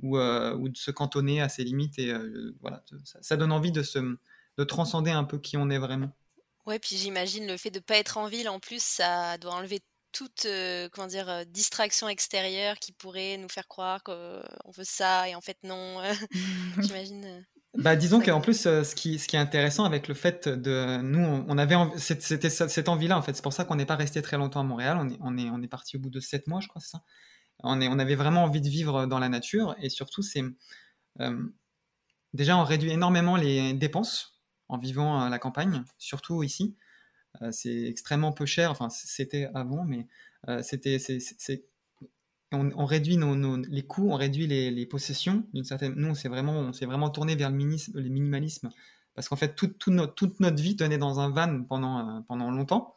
ou, euh, ou de se cantonner à ses limites. Et euh, voilà, ça, donne envie de, se, de transcender un peu qui on est vraiment. Ouais, puis j'imagine le fait de ne pas être en ville, en plus, ça doit enlever toute comment dire distraction extérieure qui pourrait nous faire croire qu'on veut ça et en fait non j'imagine bah, disons qu'en plus, ce, qui, ce qui est intéressant avec le fait de. Nous, on, avait. C'était cette envie-là, en fait. C'est pour ça qu'on n'est pas resté très longtemps à Montréal. On est, on est, on est parti au bout de sept mois, je crois, c'est ça. On, est, on avait vraiment envie de vivre dans la nature. Et surtout, c'est. déjà, on réduit énormément les dépenses en vivant à la campagne, surtout ici. Euh, c'est extrêmement peu cher. Enfin, c'était avant, mais euh, c'était, c'est, on, réduit nos, les coûts, on réduit les, possessions d'une certaine. Nous, on s'est vraiment, on s'est vraiment tourné vers le, le minimalisme parce qu'en fait, toute notre vie tenait dans un van pendant, euh, pendant longtemps.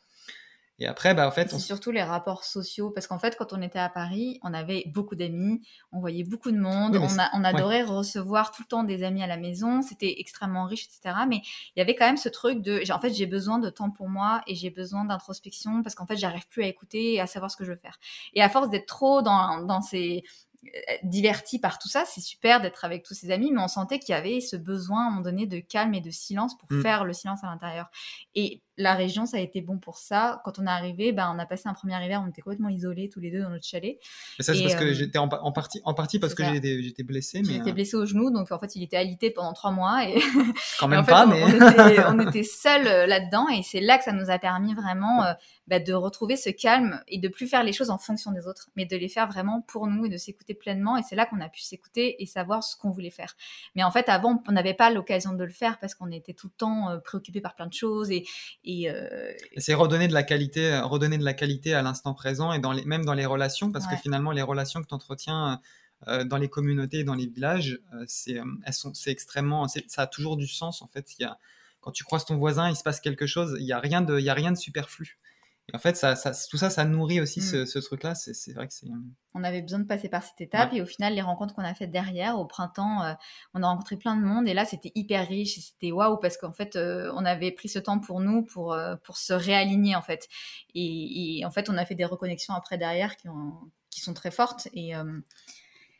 Et après, bah, en fait. C'est surtout les rapports sociaux, parce qu'en fait, quand on était à Paris, on avait beaucoup d'amis, on voyait beaucoup de monde, on, a, on, adorait recevoir tout le temps des amis à la maison, c'était extrêmement riche, etc. Mais il y avait quand même ce truc de. En fait, j'ai besoin de temps pour moi et j'ai besoin d'introspection parce qu'en fait, j'arrive plus à écouter et à savoir ce que je veux faire. Et à force d'être trop dans, dans ces euh, diverti par tout ça, c'est super d'être avec tous ses amis, mais on sentait qu'il y avait ce besoin à un moment donné de calme et de silence pour mm. faire le silence à l'intérieur. Et la région, ça a été bon pour ça. Quand on est arrivé, ben, on a passé un premier hiver, on était complètement isolés tous les deux dans notre chalet. Et ça, c'est parce que euh, j'étais en, partie, en partie parce que j'étais blessé. J'étais euh, blessé au genou, donc en fait, il était alité pendant trois mois. Et quand même pas, mais. on était, seuls là-dedans, et c'est là que ça nous a permis vraiment bah, de retrouver ce calme et de plus faire les choses en fonction des autres, mais de les faire vraiment pour nous et de s'écouter pleinement. Et c'est là qu'on a pu s'écouter et savoir ce qu'on voulait faire. Mais en fait, avant, on n'avait pas l'occasion de le faire parce qu'on était tout le temps euh, préoccupé par plein de choses et, euh, et, c'est redonner de la qualité, redonner de la qualité à l'instant présent et dans les, même dans les relations, parce que finalement, les relations que tu entretiens euh, dans les communautés, dans les villages, c'est, elles sont, c'est extrêmement, ça a toujours du sens en fait. Il y a, quand tu croises ton voisin, il se passe quelque chose, il n'y a rien de, il y a rien de superflu. Et en fait, ça, tout ça, ça nourrit aussi mm. ce, truc-là. C'est vrai que c'est. On avait besoin de passer par cette étape. Et au final, les rencontres qu'on a faites derrière, au printemps, euh, on a rencontré plein de monde. Et là, c'était hyper riche. C'était waouh, parce qu'en fait, euh, on avait pris ce temps pour nous, pour, euh, pour se réaligner, en fait. Et, en fait, on a fait des reconnexions après derrière qui, ont, qui sont très fortes. Et.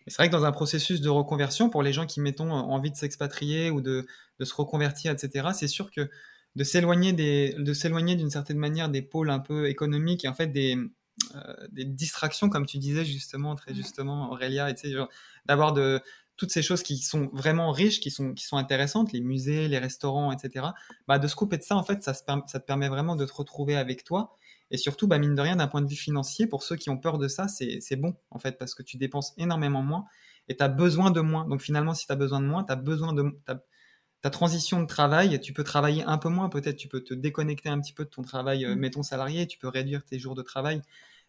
C'est vrai que dans un processus de reconversion, pour les gens qui, mettons, envie de s'expatrier ou de, de, se reconvertir, etc., c'est sûr que de s'éloigner des, de s'éloigner d'une certaine manière des pôles un peu économiques et en fait des, euh, des distractions, comme tu disais justement, très justement, Aurélia, et d'avoir de toutes ces choses qui sont vraiment riches, qui sont, qui sont intéressantes, les musées, les restaurants, etc. Bah, de se couper de ça, en fait, ça, ça te permet vraiment de te retrouver avec toi. Et surtout, bah, mine de rien, d'un point de vue financier, pour ceux qui ont peur de ça, c'est bon, en fait, parce que tu dépenses énormément moins et tu as besoin de moins. Donc finalement, si tu as besoin de moins, tu as besoin de ta transition de travail, tu peux travailler un peu moins, peut-être tu peux te déconnecter un petit peu de ton travail, euh, mmh. mettons salarié, tu peux réduire tes jours de travail.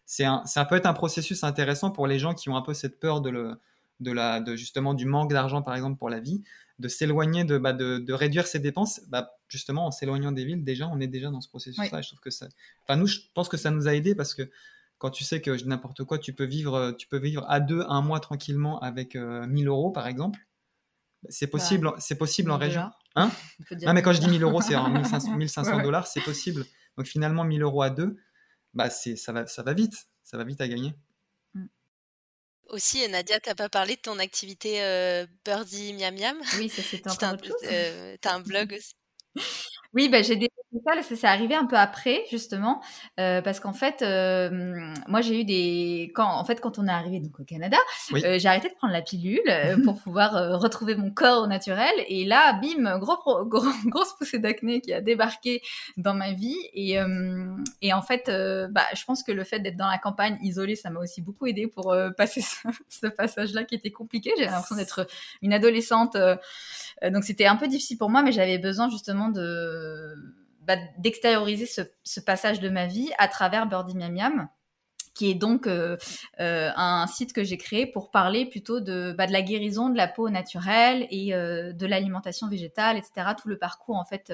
C'est un, ça peut être un processus intéressant pour les gens qui ont un peu cette peur de, le, de, la, de justement du manque d'argent, par exemple, pour la vie, de s'éloigner, de, bah, de, de, réduire ses dépenses. Bah, justement, en s'éloignant des villes, déjà, on est déjà dans ce processus-là. Je trouve que ça, enfin, nous, je pense que ça nous a aidé parce que quand tu sais que n'importe quoi, tu peux vivre, tu peux vivre à deux, un mois tranquillement avec 1000 euh, euros, par exemple c'est possible, c'est possible en région. Hein non, mais quand je dis 1000 euros, c'est en 1500, dollars, c'est possible. Donc finalement, 1000 euros à deux, bah c'est, ça, va, ça va vite. ça va vite à gagner. Mmh. Aussi, Nadia, tu n'as pas parlé de ton activité Birdie Miam Miam? Oui, c'est un, Tu as un blog aussi? Oui, bah, j'ai des ça, ça c'est arrivé un peu après justement, euh, parce qu'en fait, euh, moi j'ai eu des quand en fait quand on est arrivé donc au Canada, euh, j'ai arrêté de prendre la pilule pour pouvoir retrouver mon corps au naturel. Et là, bim, gros, gros grosse poussée d'acné qui a débarqué dans ma vie. Et et en fait, bah, je pense que le fait d'être dans la campagne isolée, ça m'a aussi beaucoup aidé pour passer ce, ce passage-là qui était compliqué. J'avais l'impression d'être une adolescente, donc c'était un peu difficile pour moi, mais j'avais besoin justement bah, d'extérioriser ce, passage de ma vie à travers Birdie Miam Miam qui est donc euh, euh, un site que j'ai créé pour parler plutôt de, bah, de la guérison de la peau naturelle et euh, de l'alimentation végétale, etc. Tout le parcours en fait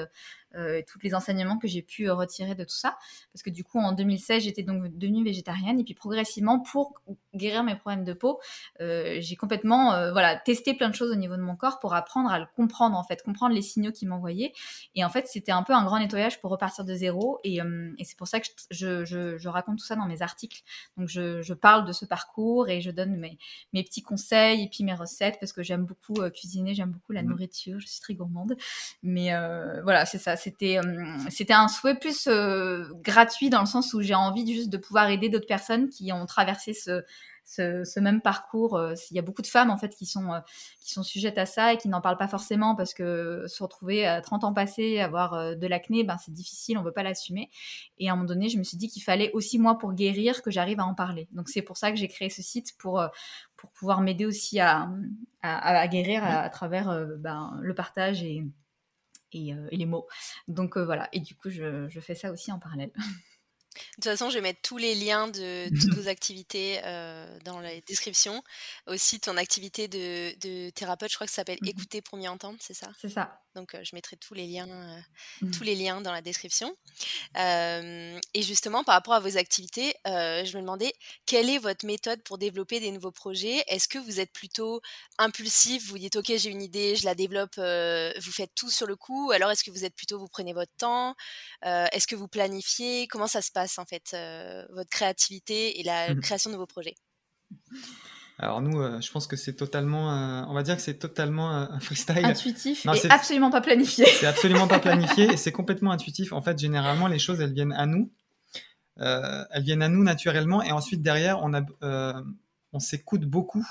euh, tous les enseignements que j'ai pu euh, retirer de tout ça. Parce que du coup, en 2016, j'étais donc devenue végétarienne. Et puis progressivement, pour guérir mes problèmes de peau, euh, j'ai complètement voilà, testé plein de choses au niveau de mon corps pour apprendre à le comprendre, en fait, comprendre les signaux qui m'envoyaient. Et en fait, c'était un peu un grand nettoyage pour repartir de zéro. Et, et c'est pour ça que je, je, je, raconte tout ça dans mes articles. Donc, je, je parle de ce parcours et je donne mes, mes, petits conseils et puis mes recettes parce que j'aime beaucoup cuisiner, j'aime beaucoup la mmh. nourriture, je suis très gourmande. Mais voilà, c'est ça c'était euh, c'était un souhait plus euh, gratuit dans le sens où j'ai envie juste de pouvoir aider d'autres personnes qui ont traversé ce, ce, même parcours. Euh, il y a beaucoup de femmes en fait qui sont qui sont sujettes à ça et qui n'en parlent pas forcément parce que se retrouver à 30 ans passés, avoir de l'acné, ben c'est difficile, on veut pas l'assumer. Et à un moment donné, je me suis dit qu'il fallait aussi moi pour guérir que j'arrive à en parler. Donc c'est pour ça que j'ai créé ce site pour pour pouvoir m'aider aussi à, à, guérir à, travers ben, le partage et euh, et, les mots. Donc euh, voilà, et du coup, je, je fais ça aussi en parallèle. De toute façon, je vais mettre tous les liens de toutes vos activités euh, dans la description. Aussi, ton activité de, de thérapeute, je crois que ça s'appelle mmh Écouter pour mieux entendre, c'est ça? C'est ça. Donc, je mettrai tous les liens, mmh. tous les liens dans la description. et justement, par rapport à vos activités, je me demandais quelle est votre méthode pour développer des nouveaux projets? Est-ce que vous êtes plutôt impulsif Vous dites, OK, j'ai une idée, je la développe, vous faites tout sur le coup Alors, est-ce que vous êtes plutôt, vous prenez votre temps Est-ce que vous planifiez? Comment ça se passe, en fait, votre créativité et la mmh création de vos projets? Alors nous, euh, je pense que c'est totalement, euh, on va dire que c'est totalement euh, un freestyle. Intuitif et absolument pas planifié. C'est absolument pas planifié et c'est complètement intuitif. En fait, généralement, les choses, elles viennent à nous. elles viennent à nous naturellement et ensuite derrière, on, a, on s'écoute beaucoup.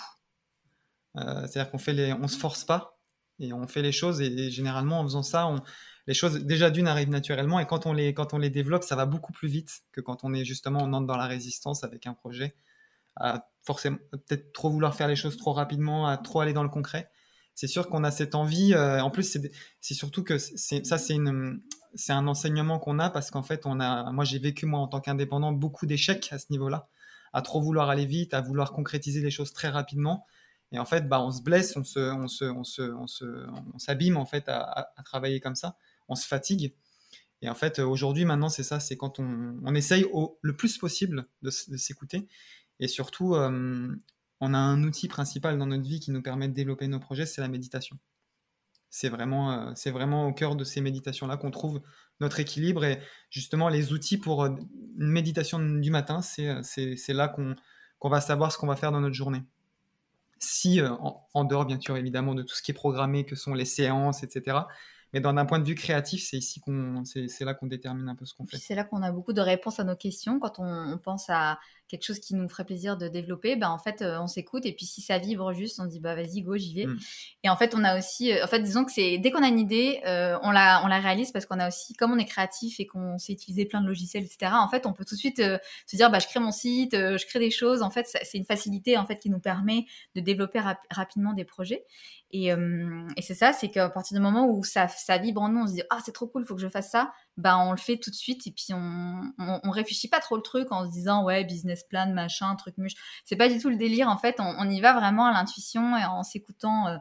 C'est-à-dire qu'on fait les, on se force pas et on fait les choses et, généralement en faisant ça, on, les choses déjà d'une arrivent naturellement et quand on les, quand on les développe, ça va beaucoup plus vite que quand on est justement on entre dans la résistance avec un projet à forcément peut-être trop vouloir faire les choses trop rapidement, à trop aller dans le concret. C'est sûr qu'on a cette envie. Euh, en plus, c'est surtout que ça, c'est un enseignement qu'on a parce qu'en fait, on a, moi, j'ai vécu moi en tant qu'indépendant beaucoup d'échecs à ce niveau-là, à trop vouloir aller vite, à vouloir concrétiser les choses très rapidement. Et en fait, bah, on se blesse, on se, on se, on se, on s'abîme en fait à, travailler comme ça, on se fatigue. Et en fait, aujourd'hui, maintenant, c'est ça, c'est quand on, on essaye au, le plus possible de s'écouter et surtout, euh, on a un outil principal dans notre vie qui nous permet de développer nos projets, c'est la méditation. C'est vraiment, euh, c'est vraiment au cœur de ces méditations-là qu'on trouve notre équilibre et justement les outils pour euh, une méditation du matin, c'est, là qu'on, qu'on va savoir ce qu'on va faire dans notre journée. Si, en, dehors bien sûr évidemment de tout ce qui est programmé, que sont les séances, etc., mais d'un point de vue créatif, c'est ici qu'on, c'est, là qu'on détermine un peu ce qu'on fait. C'est là qu'on a beaucoup de réponses à nos questions quand on pense à quelque chose qui nous ferait plaisir de développer, ben en fait, euh, on s'écoute et puis si ça vibre juste, on dit bah vas-y go, j'y vais. Mm. Et en fait, on a aussi, euh, en fait, disons que c'est dès qu'on a une idée, euh, on la on la réalise parce qu'on a aussi, comme on est créatif et qu'on sait utiliser plein de logiciels, etc. En fait, on peut tout de suite se dire bah je crée mon site, je crée des choses. En fait, c'est une facilité en fait qui nous permet de développer rapidement des projets. Et, et c'est ça, c'est qu'à partir du moment où ça, ça vibre en nous, on se dit ah c'est trop cool, faut que je fasse ça. Bah on le fait tout de suite et puis on, on, on réfléchit pas trop le truc en se disant ouais business plein de machin, truc muche. C'est pas du tout le délire. En fait, on, y va vraiment à l'intuition et en s'écoutant euh,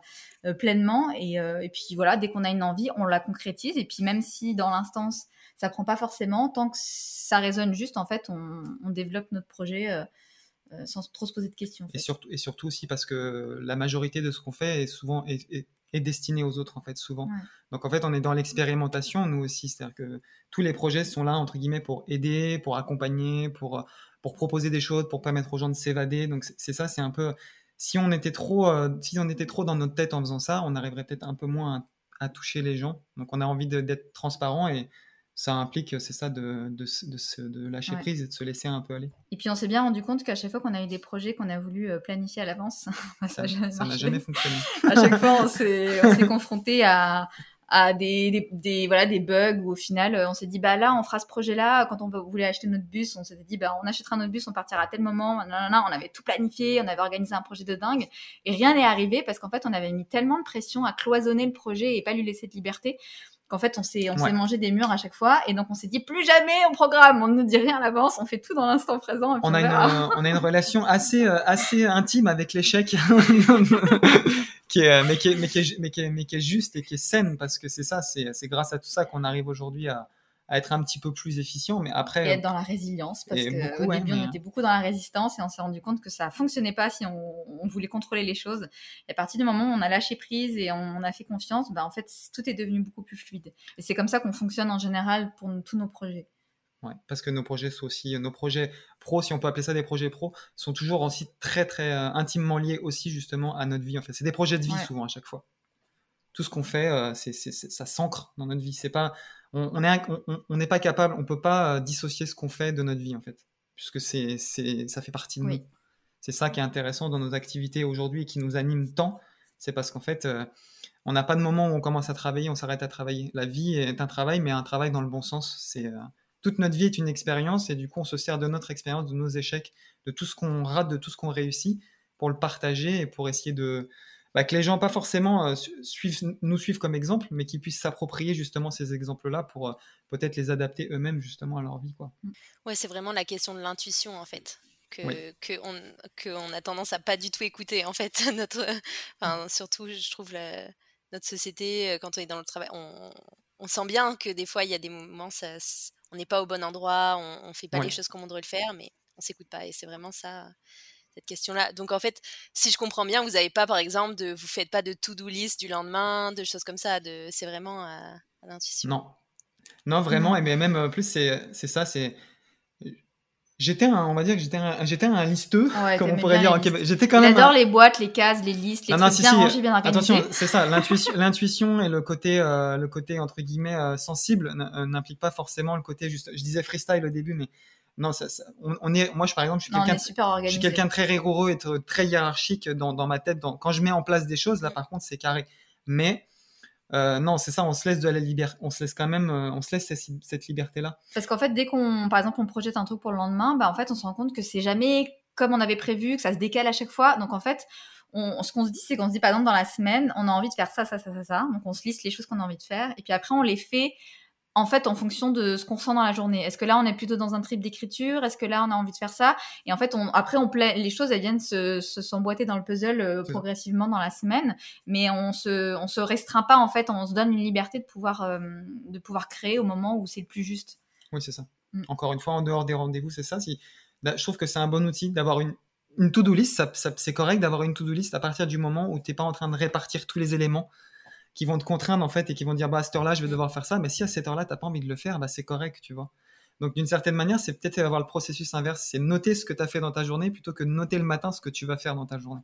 euh, pleinement. Euh, et, puis voilà, dès qu'on a une envie, on la concrétise. Et puis même si dans l'instance, ça prend pas forcément, tant que ça résonne juste, en fait, on, développe notre projet. sans trop se poser de questions. Et, surtout, et surtout aussi parce que la majorité de ce qu'on fait est souvent est destiné aux autres en fait souvent. Donc en fait on est dans l'expérimentation nous aussi, c'est-à-dire que tous les projets sont là entre guillemets pour aider, pour accompagner, pour pour proposer des choses, pour permettre aux gens de s'évader. Donc c'est ça, c'est un peu. Si on était trop, euh, si on était trop dans notre tête en faisant ça, on arriverait peut-être un peu moins à, toucher les gens. Donc on a envie d'être transparent et ça implique, c'est ça, de, de, de, lâcher prise et de se laisser un peu aller. Et puis on s'est bien rendu compte qu'à chaque fois qu'on a eu des projets qu'on a voulu euh, planifier à l'avance, ça n'a jamais fonctionné. à chaque fois, on s'est confronté à, à des, des, voilà des bugs où au final euh, on s'est dit bah là on fera ce projet là quand on voulait acheter notre bus on s'était dit bah on achètera notre bus on partira à tel moment on avait tout planifié on avait organisé un projet de dingue. Et rien n'est arrivé parce qu'en fait on avait mis tellement de pression à cloisonner le projet et pas lui laisser de liberté qu'en fait on s'est on s'est mangé des murs à chaque fois et donc on s'est dit plus jamais on programme on ne nous dit rien à l'avance on fait tout dans l'instant présent on, a une, on a une relation assez euh, assez intime avec l'échec qui est, mais, qui est, mais, qui est, mais, qui est, mais qui est juste et qui est saine parce que c'est ça, c'est grâce à tout ça qu'on arrive aujourd'hui à, à, être un petit peu plus efficient. Mais après, et être dans la résilience parce qu'au début on était beaucoup dans la résistance et on s'est rendu compte que ça fonctionnait pas si on, on, voulait contrôler les choses. Et à partir du moment où on a lâché prise et on, a fait confiance, ben en fait tout est devenu beaucoup plus fluide. Et c'est comme ça qu'on fonctionne en général pour tous nos projets. Ouais, parce que nos projets sont aussi, nos projets pro, si on peut appeler ça des projets pro, sont toujours aussi très très euh, intimement liés aussi justement à notre vie. En fait, c'est des projets de vie souvent à chaque fois. Tout ce qu'on fait, euh, c'est, ça s'ancre dans notre vie. C'est pas, on n'est on, pas capable, on peut pas euh, dissocier ce qu'on fait de notre vie en fait, puisque c'est, ça fait partie de nous. C'est ça qui est intéressant dans nos activités aujourd'hui et qui nous anime tant. C'est parce qu'en fait, on n'a pas de moment où on commence à travailler, on s'arrête à travailler. La vie est un travail, mais un travail dans le bon sens. C'est toute notre vie est une expérience et du coup on se sert de notre expérience, de nos échecs, de tout ce qu'on rate, de tout ce qu'on réussit pour le partager et pour essayer de bah, que les gens pas forcément euh, suivent, nous suivent comme exemple, mais qu'ils puissent s'approprier justement ces exemples-là pour euh, peut-être les adapter eux-mêmes justement à leur vie. Quoi. Ouais, c'est vraiment la question de l'intuition en fait. Que, que, on, que, on, a tendance à pas du tout écouter en fait notre enfin, surtout je trouve notre société euh, quand on est dans le travail on, on sent bien que des fois il y a des moments ça on n'est pas au bon endroit, on, ne fait pas les choses comme on devrait le faire, mais on s'écoute pas. Et c'est vraiment ça, cette question-là. Donc en fait, si je comprends bien, vous n'avez pas, par exemple, de, vous faites pas de to-do list du lendemain, de choses comme ça. De, c'est vraiment à, l'intuition. Non, non vraiment. Et même euh, plus, c'est, c'est ça, c'est J'étais un, on va dire que j'étais un, j'étais un listeux, comme on pourrait dire. J'étais quand même. J'adore les boîtes, les cases, les listes, les trucs bien rangés, bien organisés. Attention, c'est ça. L'intuition, l'intuition et le côté, euh, le côté entre guillemets euh, sensible n'implique pas forcément le côté juste. Je disais freestyle au début, mais non, ça, on, est. Moi, je par exemple, je suis quelqu'un, je suis quelqu'un de très rigoureux et très hiérarchique dans, dans ma tête. Dans, quand je mets en place des choses, là, par contre, c'est carré. Mais euh, non, c'est ça, on se laisse de la liberté, on se laisse quand même, euh, on se laisse cette, liberté-là. Parce qu'en fait, dès qu'on, par exemple, on projette un truc pour le lendemain, bah, en fait, on se rend compte que c'est jamais comme on avait prévu, que ça se décale à chaque fois. Donc, en fait, on, ce qu'on se dit, c'est qu'on se dit, par exemple, dans la semaine, on a envie de faire ça, ça, ça, ça, ça. Donc, on se liste les choses qu'on a envie de faire. Et puis après, on les fait en fait en fonction de ce qu'on ressent dans la journée. Est-ce que là on est plutôt dans un trip d'écriture? Est-ce que là on a envie de faire ça? Et en fait, on, après on les choses elles viennent se, s'emboîter dans le puzzle euh, progressivement dans la semaine, mais on se on se restreint pas en fait, on se donne une liberté de pouvoir euh, de pouvoir créer au moment où c'est le plus juste. Oui, c'est ça. Mm. Encore une fois, en dehors des rendez-vous, c'est ça. Si je trouve que c'est un bon outil d'avoir une une to-do list, ça, c'est correct d'avoir une to-do list à partir du moment où tu n'es pas en train de répartir tous les éléments qui vont te contraindre en fait et qui vont dire bah à cette heure-là je vais devoir faire ça mais si à cette heure-là t'as pas envie de le faire bah c'est correct tu vois donc d'une certaine manière c'est peut-être avoir le processus inverse c'est noter ce que tu as fait dans ta journée plutôt que noter le matin ce que tu vas faire dans ta journée.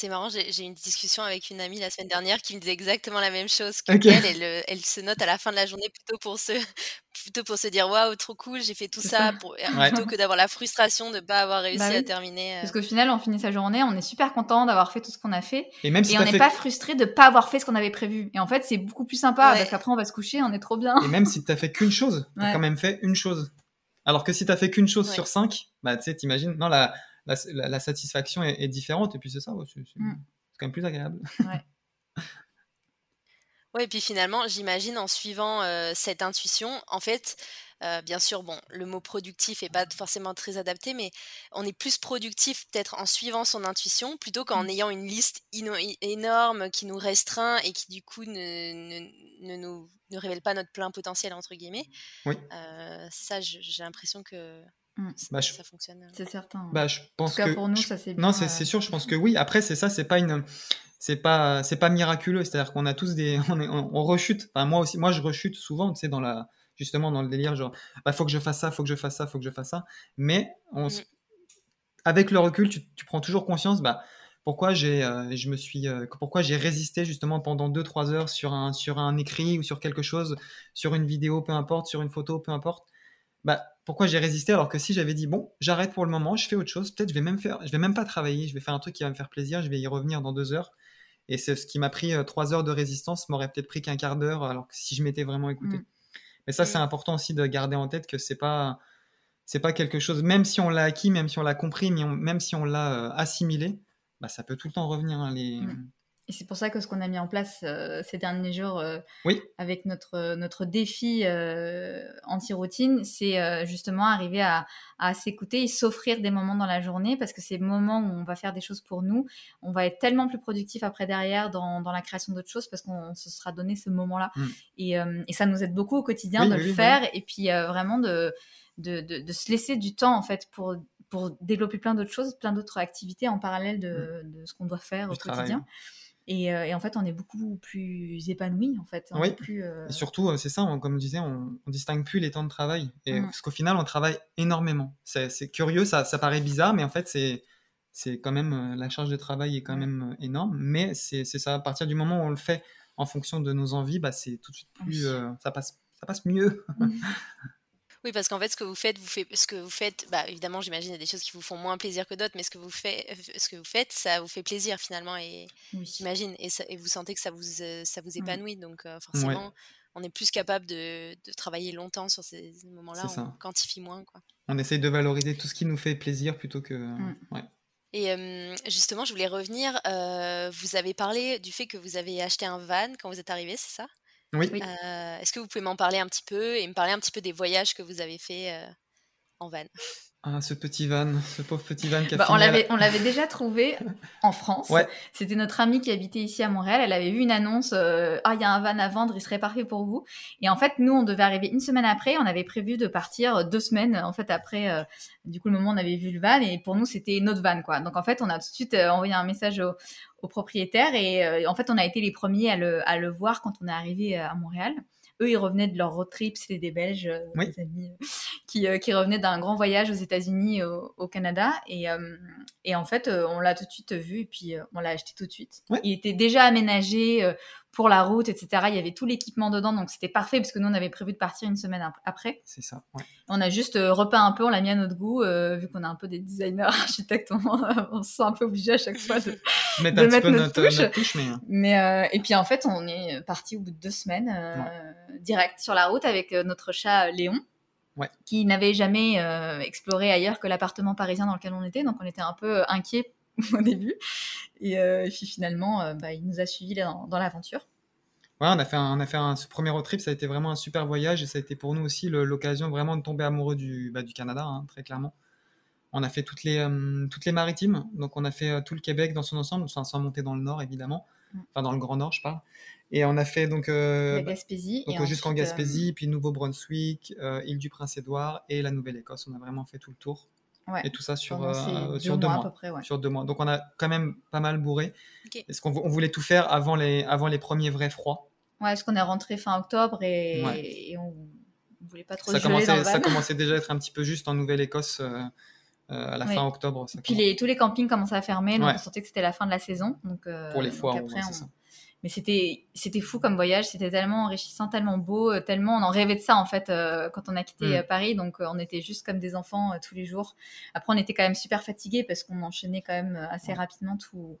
C'est marrant, j'ai eu une discussion avec une amie la semaine dernière qui me disait exactement la même chose que elle, euh, elle, se note à la fin de la journée plutôt pour se, plutôt pour se dire waouh, trop cool, j'ai fait tout ça, pour, plutôt que d'avoir la frustration de ne pas avoir réussi bah à terminer. Euh. Parce qu'au final, on finit sa journée, on est super content d'avoir fait tout ce qu'on a fait. Et, même on n'est pas frustré de ne pas avoir fait ce qu'on avait prévu. Et en fait, c'est beaucoup plus sympa parce qu'après, on va se coucher, on est trop bien. Et même si tu n'as fait qu'une chose, tu as quand même fait une chose. Alors que si tu as fait qu'une chose sur cinq, bah, tu sais, t'imagines, non, la, la, satisfaction est, différente. Et puis c'est ça, mm. c'est quand même plus agréable. Ouais. Ouais, et puis finalement, j'imagine en suivant euh, cette intuition, en fait, euh, bien sûr, bon, le mot productif est pas forcément très adapté, mais on est plus productif peut-être en suivant son intuition plutôt qu'en mmh. ayant une liste énorme qui nous restreint et qui du coup ne, ne, nous ne révèle pas notre plein potentiel entre guillemets. Oui. Euh, ça, j'ai l'impression que Mmh. Bah, ça fonctionne. Euh. C'est certain. Bah, je pense en tout cas, que pour nous, ça c'est Non, c'est euh. sûr, je pense que oui. Après, c'est ça, c'est pas une. C'est pas, c'est pas miraculeux. C'est-à-dire qu'on a tous des. On, on, rechute. Enfin, moi aussi, moi, je rechute souvent, tu sais, dans la. justement dans le délire, genre, bah, faut que je fasse ça, faut que je fasse ça, faut que je fasse ça. Mais on, Mm. avec le recul, tu, tu prends toujours conscience, bah, pourquoi j'ai, euh, je me suis, euh, pourquoi j'ai résisté justement pendant 2-3 heures sur un, sur un écrit ou sur quelque chose, sur une vidéo, peu importe, sur une photo, peu importe. Bah, pourquoi j'ai résisté alors que si j'avais dit bon, j'arrête pour le moment, je fais autre chose, peut-être je vais même faire, je vais même pas travailler, je vais faire un truc qui va me faire plaisir, je vais y revenir dans deux heures. Et c'est ce qui m'a pris euh, trois heures de résistance, m'aurait peut-être pris qu'un quart d'heure, alors que si je m'étais vraiment écouté. Mm. Mais ça, Mm. c'est important aussi de garder en tête que c'est pas, c'est pas quelque chose, même si on l'a acquis, même si on l'a compris, même si on l'a euh, assimilé, bah, ça peut tout le temps revenir. hein, les... Mm. Et c'est pour ça que ce qu'on a mis en place euh, ces derniers jours euh, Oui. avec notre, notre défi euh, anti-routine, c'est euh, justement arriver à, à s'écouter et s'offrir des moments dans la journée parce que ces moments où on va faire des choses pour nous, on va être tellement plus productif après derrière dans, dans la création d'autres choses parce qu'on se sera donné ce moment-là. Mm. Et, euh, et ça nous aide beaucoup au quotidien Oui, de oui, le faire et puis euh, vraiment de, de, de, de se laisser du temps en fait pour, pour développer plein d'autres choses, plein d'autres activités en parallèle de, de ce qu'on doit faire au travail. Et, euh, et en fait, on est beaucoup plus épanoui, en fait. On Oui. plus, euh, Et surtout, euh, c'est ça, on- comme je disais, on, on distingue plus les temps de travail. Et, Mm. Parce qu'au final, on travaille énormément. C'est curieux, ça, ça paraît bizarre, mais en fait, c'est c'est quand même la charge de travail est quand Mm. même énorme. Mais c'est c'est ça, à partir du moment où on le fait en fonction de nos envies, bah, c'est tout de suite plus, Oui. euh, ça passe, ça passe mieux. Oui, parce qu'en fait, ce que vous faites, vous faites, ce que vous faites, bah, évidemment, j'imagine, il y a des choses qui vous font moins plaisir que d'autres, mais ce que vous faites, ce que vous faites, ça vous fait plaisir finalement, et oui. j'imagine, et, ça- et vous sentez que ça vous, euh, ça vous Mm. épanouit, donc euh, forcément, on est plus capable de, de travailler longtemps sur ces moments-là, ça. on quantifie moins, quoi. On essaye de valoriser tout ce qui nous fait plaisir plutôt que. Mm. ouais. Et euh, justement, je voulais revenir, euh, vous avez parlé du fait que vous avez acheté un van quand vous êtes arrivé, c'est ça? Oui. Euh, Est-ce que vous pouvez m'en parler un petit peu et me parler un petit peu des voyages que vous avez fait euh, en van? Ah, ce petit van, ce pauvre petit van qui a Bah, on fini l'avait on l'avait déjà trouvé en France. Ouais. C'était notre amie qui habitait ici à Montréal. Elle avait vu une annonce euh, Ah, il y a un van à vendre, il serait parfait pour vous. Et en fait, nous, on devait arriver une semaine après. On avait prévu de partir deux semaines. En fait, après, euh, du coup, le moment où on avait vu le van. Et pour nous, c'était notre van, quoi. Donc, en fait, on a tout de suite euh, envoyé un message au, au propriétaire. Et euh, en fait, on a été les premiers à le, à le voir quand on est arrivé euh, à Montréal. Eux, ils revenaient de leur road trip, c'était des Belges, euh, Oui. des amis, euh, qui, euh, qui revenaient d'un grand voyage aux États-Unis, au, au Canada. Et, et en fait, on l'a tout de suite vu et puis on l'a acheté tout de suite. Il était déjà aménagé pour la route, etc. Il y avait tout l'équipement dedans, donc c'était parfait parce que nous, on avait prévu de partir une semaine ap- après. C'est ça. ouais. On a juste euh, repeint un peu, on l'a mis à notre goût, euh, vu qu'on est un peu des designers, architectes, on, on se sent un peu obligé à chaque fois de, Mettre De un petit peu notre notre, touche. notre touche, mais. mais euh, et puis en fait, on est parti au bout de deux semaines euh, direct sur la route avec euh, notre chat euh, Léon, Ouais. qui n'avait jamais euh, exploré ailleurs que l'appartement parisien dans lequel on était, donc on était un peu inquiets au début. Et, euh, et puis finalement, euh, bah, il nous a suivis dans, dans l'aventure. Ouais, on a fait un, on a fait un, ce premier road trip, ça a été vraiment un super voyage et ça a été pour nous aussi l'occasion vraiment de tomber amoureux du, bah, du Canada, hein, très clairement. On a fait toutes les, euh, toutes les maritimes, donc on a fait tout le Québec dans son ensemble, sans, sans monter dans le nord évidemment, Mm. enfin dans le Grand Nord je parle. Et on a fait donc, la Gaspésie. donc jusqu'en Gaspésie, puis Nouveau-Brunswick, euh, île du Prince-Édouard et la Nouvelle-Écosse. On a vraiment fait tout le tour. Ouais. Et tout ça sur, pendant euh, sur deux deux mois, mois. à peu près. Ouais. Sur deux mois. Donc on a quand même pas mal bourré. Ok. Parce qu'on on voulait tout faire avant les, avant les premiers vrais froids? Ouais, parce qu'on est rentré fin octobre et, Ouais. et on ne voulait pas trop Ça se geler dans commençait, ça commençait déjà à être un petit peu juste en Nouvelle-Écosse euh, euh, à la fin octobre. ça Puis les, tous les campings commençaient à fermer, donc Ouais. on sentait que c'était la fin de la saison. Donc, euh, Pour les donc foires, en après, on- ça. Mais c'était c'était fou comme voyage, c'était tellement enrichissant, tellement beau, euh, tellement on en rêvait de ça en fait euh, quand on a quitté Mm. euh, Paris. Donc euh, on était juste comme des enfants euh, tous les jours. Après on était quand même super fatigués parce qu'on enchaînait quand même assez Ouais. rapidement tous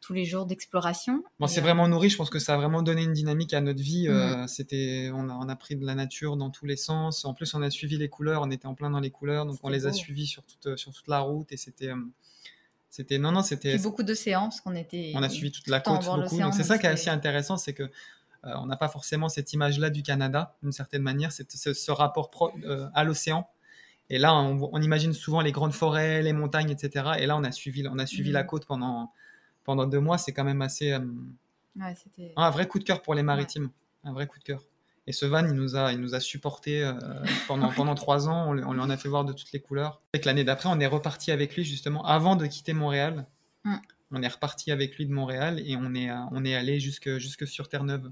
tous les jours d'exploration. Bon, c'est vraiment nourri. Je pense que ça a vraiment donné une dynamique à notre vie. Mm. C'était, on a, on a pris de la nature dans tous les sens. En plus, on a suivi les couleurs. On était en plein dans les couleurs, donc on les a suivis sur toute, sur toute la route. Et c'était, c'était, non, non, c'était. Beaucoup d'océans parce qu'on était. On a suivi toute la côte beaucoup. Donc c'est ça qui est assez intéressant, c'est que euh, on n'a pas forcément cette image-là du Canada, d'une certaine manière, c'est ce, rapport pro- euh, à l'océan. Et là, on, on imagine souvent les grandes forêts, les montagnes, etc. Et là, on a suivi, on a suivi la côte pendant pendant deux mois. C'est quand même assez euh, Ouais, un vrai coup de cœur pour les maritimes, un vrai coup de cœur. Et ce van, il nous a, il nous a supporté euh, pendant, pendant trois ans. On, lui- on lui en a fait voir de toutes les couleurs. Et que l'année d'après, on est reparti avec lui justement avant de quitter Montréal. Mm. On est reparti avec lui de Montréal et on est, euh, on est allé jusque, jusque sur Terre-Neuve.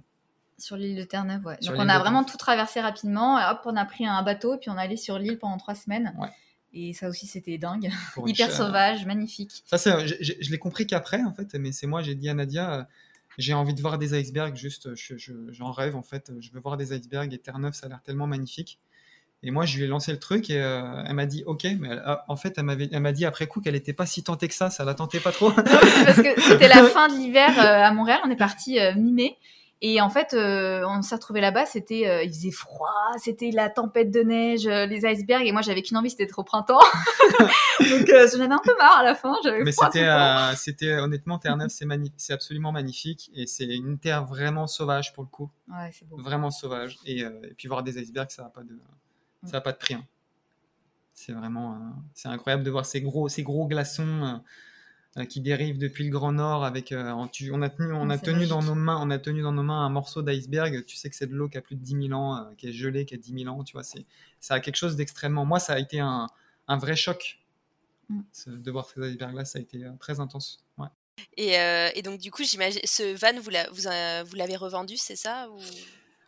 Sur l'île de Terre-Neuve, ouais. Sur Donc on a vraiment tout traversé rapidement. Et hop, on a pris un bateau, puis on est allé sur l'île pendant trois semaines. Ouais. Et ça aussi, c'était dingue. Hyper sauvage, magnifique. Ça, je, je- je l'ai compris qu'après, en fait, mais c'est moi, j'ai dit à Nadia, euh, j'ai envie de voir des icebergs, juste, je- je- j'en rêve, en fait, je veux voir des icebergs et Terre-Neuve, ça a l'air tellement magnifique. Et moi, je lui ai lancé le truc et euh, elle m'a dit, ok, mais elle- ah, en fait, elle, m'a dit après coup qu'elle n'était pas si tentée que ça, ça la tentait pas trop. Non, parce que c'était la fin de l'hiver euh, à Montréal. On est parti euh, mi-mai. Et en fait, euh, on s'est retrouvé là-bas. C'était, euh, il faisait froid, c'était la tempête de neige, euh, les icebergs. Et moi, j'avais qu'une envie, c'était au printemps. Donc, j'en avais un peu marre à la fin. J'avais Mais c'était, c'était honnêtement Terre-Neuve, c'est, magnifique, c'est absolument magnifique et c'est une terre vraiment sauvage pour le coup, Ouais, c'est beau. vraiment sauvage. Et, et puis voir des icebergs, ça n'a pas de, ça a pas de prix. hein. C'est vraiment, c'est incroyable de voir ces gros, ces gros glaçons qui dérivent depuis le Grand Nord avec. euh, tu- on a tenu, on Ah, a tenu dans nos mains, on a tenu dans nos mains un morceau d'iceberg. Tu sais que c'est de l'eau qui a plus de 10 000 ans, euh, qui est gelée, qui a 10 000 ans. Tu vois, c'est, ça a quelque chose d'extrêmement. Moi, ça a été un, un vrai choc. Mm. De voir ces icebergs-là, ça a été euh, très intense. Ouais. Et, euh, et donc, du coup, j'imagine, ce van, vous l'a- vous, euh, vous l'avez revendu, c'est ça ou...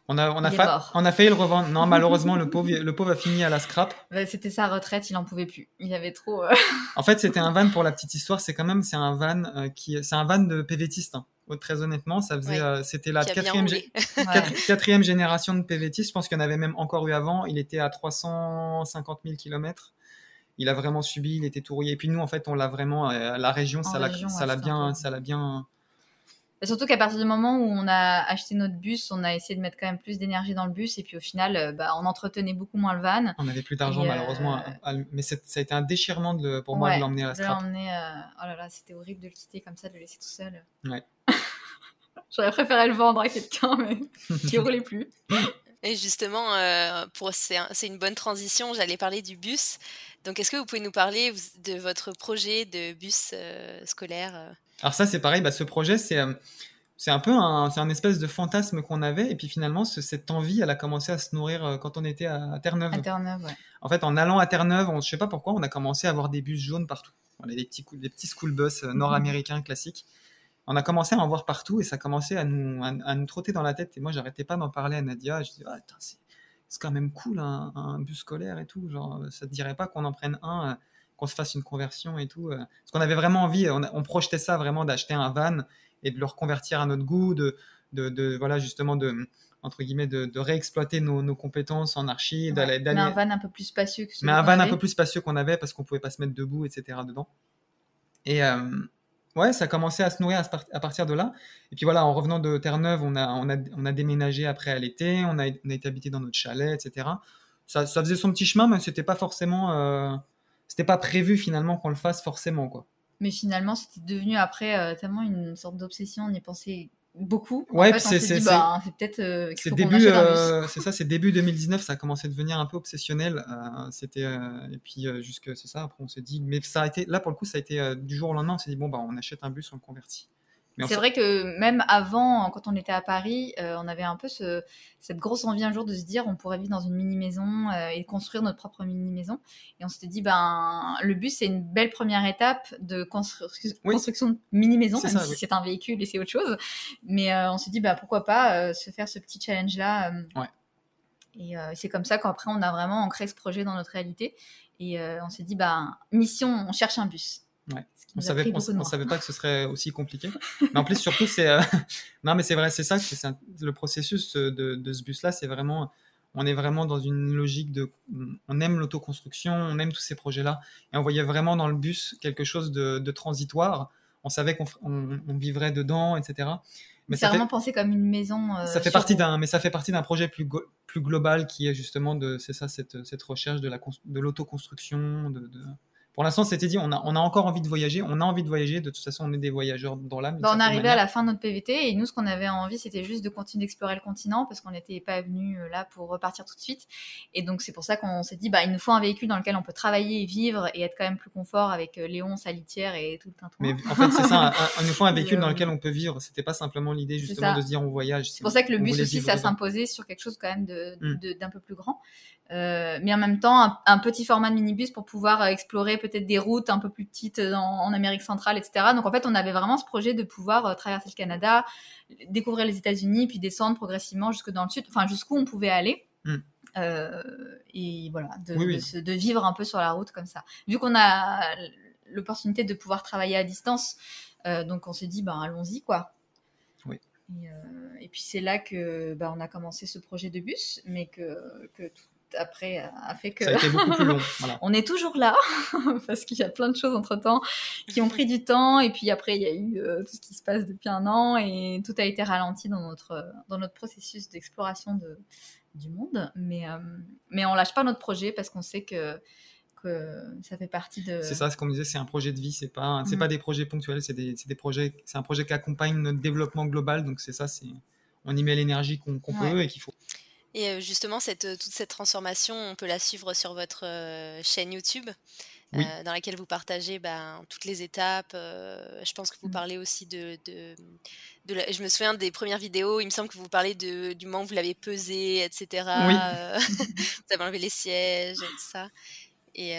On a, on, a fa- on a failli le revendre. Non, malheureusement, le pauvre, le pauvre a fini à la scrap. Ouais, c'était sa retraite, il en pouvait plus. Il avait trop. euh, En fait, c'était un van pour la petite histoire. C'est quand même, c'est un van euh, qui, c'est un van de PVTiste. hein. Oh, Très honnêtement, ça faisait, Ouais. euh, c'était la quatrième, quatrième génération de PVTiste. Je pense qu'il y en avait même encore eu avant. Il était à 350 000 km. Il a vraiment subi, il était tout rouillé. Et puis nous, en fait, on l'a vraiment, euh, la région, En ça l'a, bien, ça l'a bien. Et Surtout qu'à partir du moment où on a acheté notre bus, on a essayé de mettre quand même plus d'énergie dans le bus. Et puis au final, euh, bah, on entretenait beaucoup moins le van. On n'avait plus d'argent euh, malheureusement. à- à le- mais c'est- ça a été un déchirement de le- pour moi Ouais, de l'emmener à la de scrap. l'emmener, euh, Oh là là, c'était horrible de le quitter comme ça, de le laisser tout seul. Ouais. J'aurais préféré le vendre à quelqu'un, mais qui roulait plus. Et justement, euh, pour, c'est, un- c'est une bonne transition, j'allais parler du bus. Donc, est-ce que vous pouvez nous parler de votre projet de bus euh, scolaire euh? Alors ça, c'est pareil. Bah, ce projet, c'est euh, c'est un peu un, c'est un espèce de fantasme qu'on avait. Et puis finalement, ce- cette envie, elle a commencé à se nourrir euh, quand on était à, à Terre-Neuve. À Terre-Neuve, ouais. En fait, en allant à Terre-Neuve, on, je sais pas pourquoi, on a commencé à avoir des bus jaunes partout. Voilà, des petits, des petits school bus euh, nord-américains classiques. On a commencé à en voir partout et ça commençait à nous, à, à nous trotter dans la tête. Et moi, j'arrêtais pas d'en parler à Nadia. Je disais, ah, c'est c'est quand même cool un, un bus scolaire et tout. Genre, ça te dirait pas qu'on en prenne un, qu'on se fasse une conversion et tout. euh. Parce qu'on avait vraiment envie, on, projetait ça vraiment d'acheter un van et de le reconvertir à notre goût, de, de, de- voilà, justement, de, entre guillemets, de, de réexploiter nos, nos compétences en archi, d'aller, Ouais. d'aller- Mais un van un peu plus spacieux que mais un van un peu plus spacieux qu'on avait parce qu'on pouvait pas se mettre debout, etc. dedans. Et euh, ouais, ça a commencé à se nourrir à, ce par- à partir de là. Et puis voilà, en revenant de Terre-Neuve, on a, on, a, on a déménagé après à l'été, on a, on a été habité dans notre chalet, etc. Ça, ça faisait son petit chemin, mais c'était pas forcément. euh, c'était pas prévu finalement qu'on le fasse forcément, quoi. Mais finalement, c'était devenu après euh, tellement une sorte d'obsession. On y pensait beaucoup. Ouais, en fait, c'est- bah, c'est peut-être euh, C'est début, euh, c'est ça, c'est début 2019, ça a commencé à devenir un peu obsessionnel. euh, c'était et puis jusque c'est ça. Après, on s'est dit, mais ça a été là pour le coup, ça a été du jour au lendemain. On s'est dit bon bah on achète un bus, on le convertit. C'est vrai que même avant, quand on était à Paris, euh, on avait un peu ce- cette grosse envie un jour de se dire on pourrait vivre dans une mini-maison euh, et construire notre propre mini-maison. Et on s'était dit, ben, le bus, c'est une belle première étape de constru- Oui. construction de mini-maison, même ça, si oui. c'est un véhicule et c'est autre chose. Mais euh, on s'est dit, bah, pourquoi pas euh, se faire ce petit challenge-là. euh, Ouais. Et euh, c'est comme ça qu'après, on a vraiment ancré ce projet dans notre réalité. Et euh, on s'est dit, bah, mission, on cherche un bus. Ouais. On savait, on, on savait pas que ce serait aussi compliqué. Mais en plus, surtout, c'est. euh, non, mais c'est vrai, c'est ça, c'est un- le processus euh, de, de ce bus-là, c'est vraiment. On est vraiment dans une logique de. On aime l'autoconstruction, on aime tous ces projets-là. Et on voyait vraiment dans le bus quelque chose de, de transitoire. On savait qu'on f- on- on vivrait dedans, etc. Mais C'est fait, vraiment pensé comme une maison. euh, ça fait partie d'un, mais ça fait partie d'un projet plus, go- plus global qui est justement de, c'est ça, cette, cette recherche de la, de l'autoconstruction, de, de- Pour l'instant, c'était dit, on a, on a encore envie de voyager, on a envie de voyager, de toute façon, on est des voyageurs dans l'âme. Bah, on arrivait à la fin de notre PVT et nous, ce qu'on avait envie, c'était juste de continuer d'explorer le continent parce qu'on n'était pas venu là pour repartir tout de suite. Et donc, c'est pour ça qu'on s'est dit, bah, il nous faut un véhicule dans lequel on peut travailler et vivre et être quand même plus confort avec euh, Léon, sa litière et tout le tintouin. Mais en fait, c'est ça, il nous faut un véhicule dans euh, lequel on peut vivre. C'était pas simplement l'idée justement de se dire on voyage. C'est pour ça que le bus aussi, ça s'imposait sur quelque chose quand même de- Mm. de- d'un peu plus grand. Euh, mais en même temps, un, un petit format de minibus pour pouvoir euh, explorer peut-être des routes un peu plus petites en, Amérique centrale, etc. Donc en fait, on avait vraiment ce projet de pouvoir traverser le Canada, découvrir les États-Unis, puis descendre progressivement jusque dans le sud, enfin jusqu'où on pouvait aller. Mm. et voilà, de, de, vivre un peu sur la route comme ça. Vu qu'on a l'opportunité de pouvoir travailler à distance, donc on s'est dit, ben allons-y quoi. Et, et puis c'est là que bah, on a commencé ce projet de bus, mais que, que tout après a fait que ça a été beaucoup plus long. on est toujours là parce qu'il y a plein de choses entre temps qui ont pris du temps et puis après il y a eu euh, tout ce qui se passe depuis un an et tout a été ralenti dans notre dans notre processus d'exploration de du monde mais euh, mais on lâche pas notre projet parce qu'on sait que que ça fait partie de. C'est ça, ce qu'on disait, c'est un projet de vie, c'est pas, c'est pas mm. des projets ponctuels, c'est des, des, projets, c'est un projet qui accompagne notre développement global, donc c'est ça, c'est, on y met l'énergie qu'on, peut et qu'il faut. Et justement, cette, toute cette transformation, on peut la suivre sur votre chaîne YouTube. dans laquelle vous partagez ben, toutes les étapes. je pense que vous mmh. parlez aussi de... de, de je me souviens des premières vidéos, il me semble que vous parlez de, du moment où vous l'avez pesé, etc. Oui. vous avez enlevé les sièges, et tout ça. Et,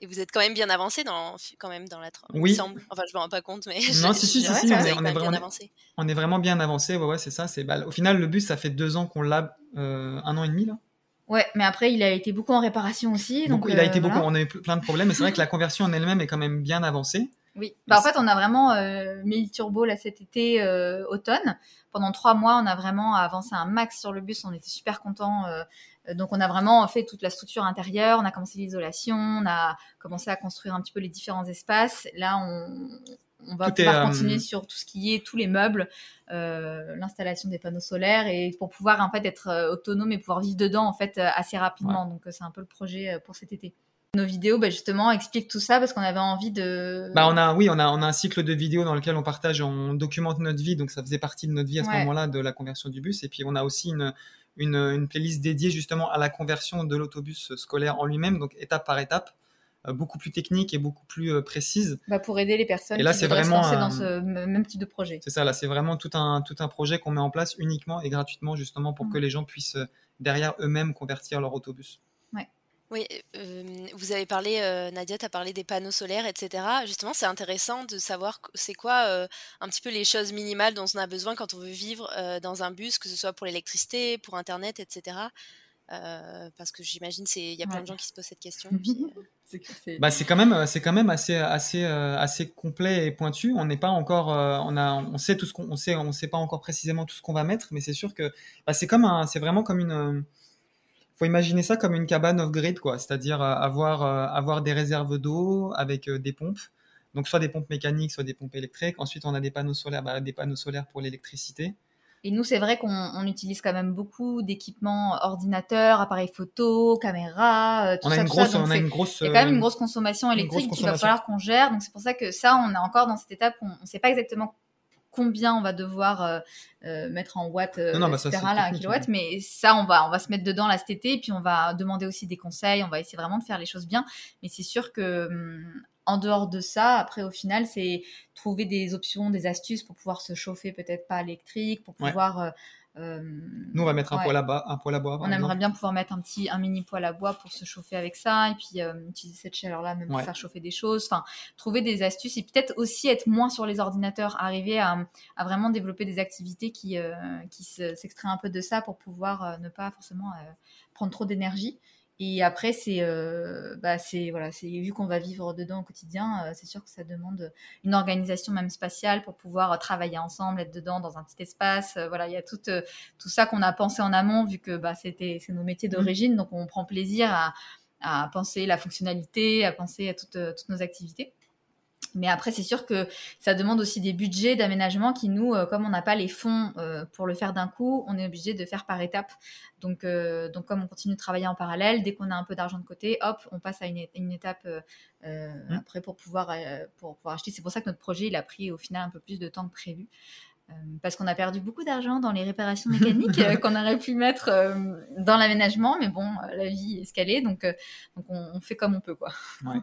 et vous êtes quand même bien avancé dans, quand même dans la Oui. semble. Enfin, je me rends pas compte, mais non, si, si, si, on, est, on, est vraiment, avancé. on est vraiment bien avancé. Ouais, ouais, c'est ça. C'est bah, au final le bus, ça fait deux ans qu'on l'a, euh, un an et demi là. Ouais, mais après il a été beaucoup en réparation aussi. Donc, il a été euh, beaucoup. On a eu plein de problèmes, mais c'est vrai que la conversion en elle-même est quand même bien avancée. Oui. Bah, en fait, on a vraiment euh, mis le turbo là cet été euh, automne. Pendant trois mois, on a vraiment avancé un max sur le bus. On était super contents. Euh, donc on a vraiment fait toute la structure intérieure, on a commencé l'isolation, on a commencé à construire un petit peu les différents espaces. Là, on, va pouvoir euh, continuer sur tout ce qui est tous les meubles, euh, l'installation des panneaux solaires et pour pouvoir en fait être autonome et pouvoir vivre dedans en fait assez rapidement. Donc c'est un peu le projet pour cet été. Nos vidéos, bah, justement, expliquent tout ça parce qu'on avait envie de. Bah, on a, oui, on a, on a un cycle de vidéos dans lequel on partage, on documente notre vie, donc ça faisait partie de notre vie à ce moment-là de la conversion du bus. Et puis on a aussi une, une, playlist dédiée justement à la conversion de l'autobus scolaire en lui-même, donc étape par étape, euh, beaucoup plus technique et beaucoup plus euh, précise. Bah pour aider les personnes et là, qui vraiment, se lancer dans ce même type de projet. C'est ça, là c'est vraiment tout un, tout un projet qu'on met en place uniquement et gratuitement justement pour mm. que les gens puissent euh, derrière eux-mêmes convertir leur autobus. Oui, vous avez parlé, Nadia, tu as parlé des panneaux solaires, etc. Justement, c'est intéressant de savoir c'est quoi un petit peu les choses minimales dont on a besoin quand on veut vivre dans un bus, que ce soit pour l'électricité, pour Internet, etc. parce que j'imagine il y a plein de gens qui se posent cette question. bah, c'est quand même c'est quand même assez assez assez complet et pointu. On n'est pas encore on a on sait tout ce qu'on sait on sait pas encore précisément tout ce qu'on va mettre, mais c'est sûr que bah, c'est comme un c'est vraiment comme une faut imaginer ça comme une cabane off-grid, quoi. C'est-à-dire euh, avoir, euh, avoir des réserves d'eau avec euh, des pompes. Donc, soit des pompes mécaniques, soit des pompes électriques. Ensuite, on a des panneaux solaires, bah, des panneaux solaires pour l'électricité. Et nous, c'est vrai qu'on utilise quand même beaucoup d'équipements ordinateurs, appareils photo, caméras, tout on a ça. Une grosse, on a une grosse, il y a quand même une grosse consommation électrique qu'il va falloir qu'on gère. Donc, c'est pour ça que ça, on est encore dans cette étape, on ne sait pas exactement combien on va devoir euh, euh, mettre en watts, euh, bah, etc. là, kilowatt. Mais ça, on va, on va se mettre dedans là cet été, et puis on va demander aussi des conseils. On va essayer vraiment de faire les choses bien. Mais c'est sûr que hum, en dehors de ça, après au final, c'est trouver des options, des astuces pour pouvoir se chauffer peut-être pas électrique, pour pouvoir euh, Nous, on va mettre un poêle à. Un poêle à bois on aimerait bien pouvoir mettre un petit, un mini poêle à bois pour se chauffer avec ça, et puis euh, utiliser cette chaleur-là même pour faire chauffer des choses. Enfin, trouver des astuces et peut-être aussi être moins sur les ordinateurs, arriver à, à vraiment développer des activités qui, euh, qui s'extraient un peu de ça pour pouvoir ne pas forcément prendre trop d'énergie. Et après, c'est, euh, bah, c'est voilà, c'est vu qu'on va vivre dedans au quotidien, euh, c'est sûr que ça demande une organisation même spatiale pour pouvoir travailler ensemble, être dedans dans un petit espace. Euh, voilà, il y a tout tout ça qu'on a pensé en amont, vu que bah, c'était c'est nos métiers mmh. d'origine, donc on prend plaisir à, à penser la fonctionnalité, à penser à toutes, toutes nos activités. Mais après, c'est sûr que ça demande aussi des budgets d'aménagement qui, nous, euh, comme on n'a pas les fonds euh, pour le faire d'un coup, on est obligé de faire par étapes. Donc, euh, donc comme on continue de travailler en parallèle, dès qu'on a un peu d'argent de côté, hop, on passe à une, une étape mmh. après pour pouvoir, pour pouvoir acheter. C'est pour ça que notre projet, il a pris au final un peu plus de temps que prévu. Parce qu'on a perdu beaucoup d'argent dans les réparations mécaniques qu'on aurait pu mettre dans l'aménagement, mais bon, la vie est escalée, donc, donc on, on, fait comme on peut, quoi. Ouais.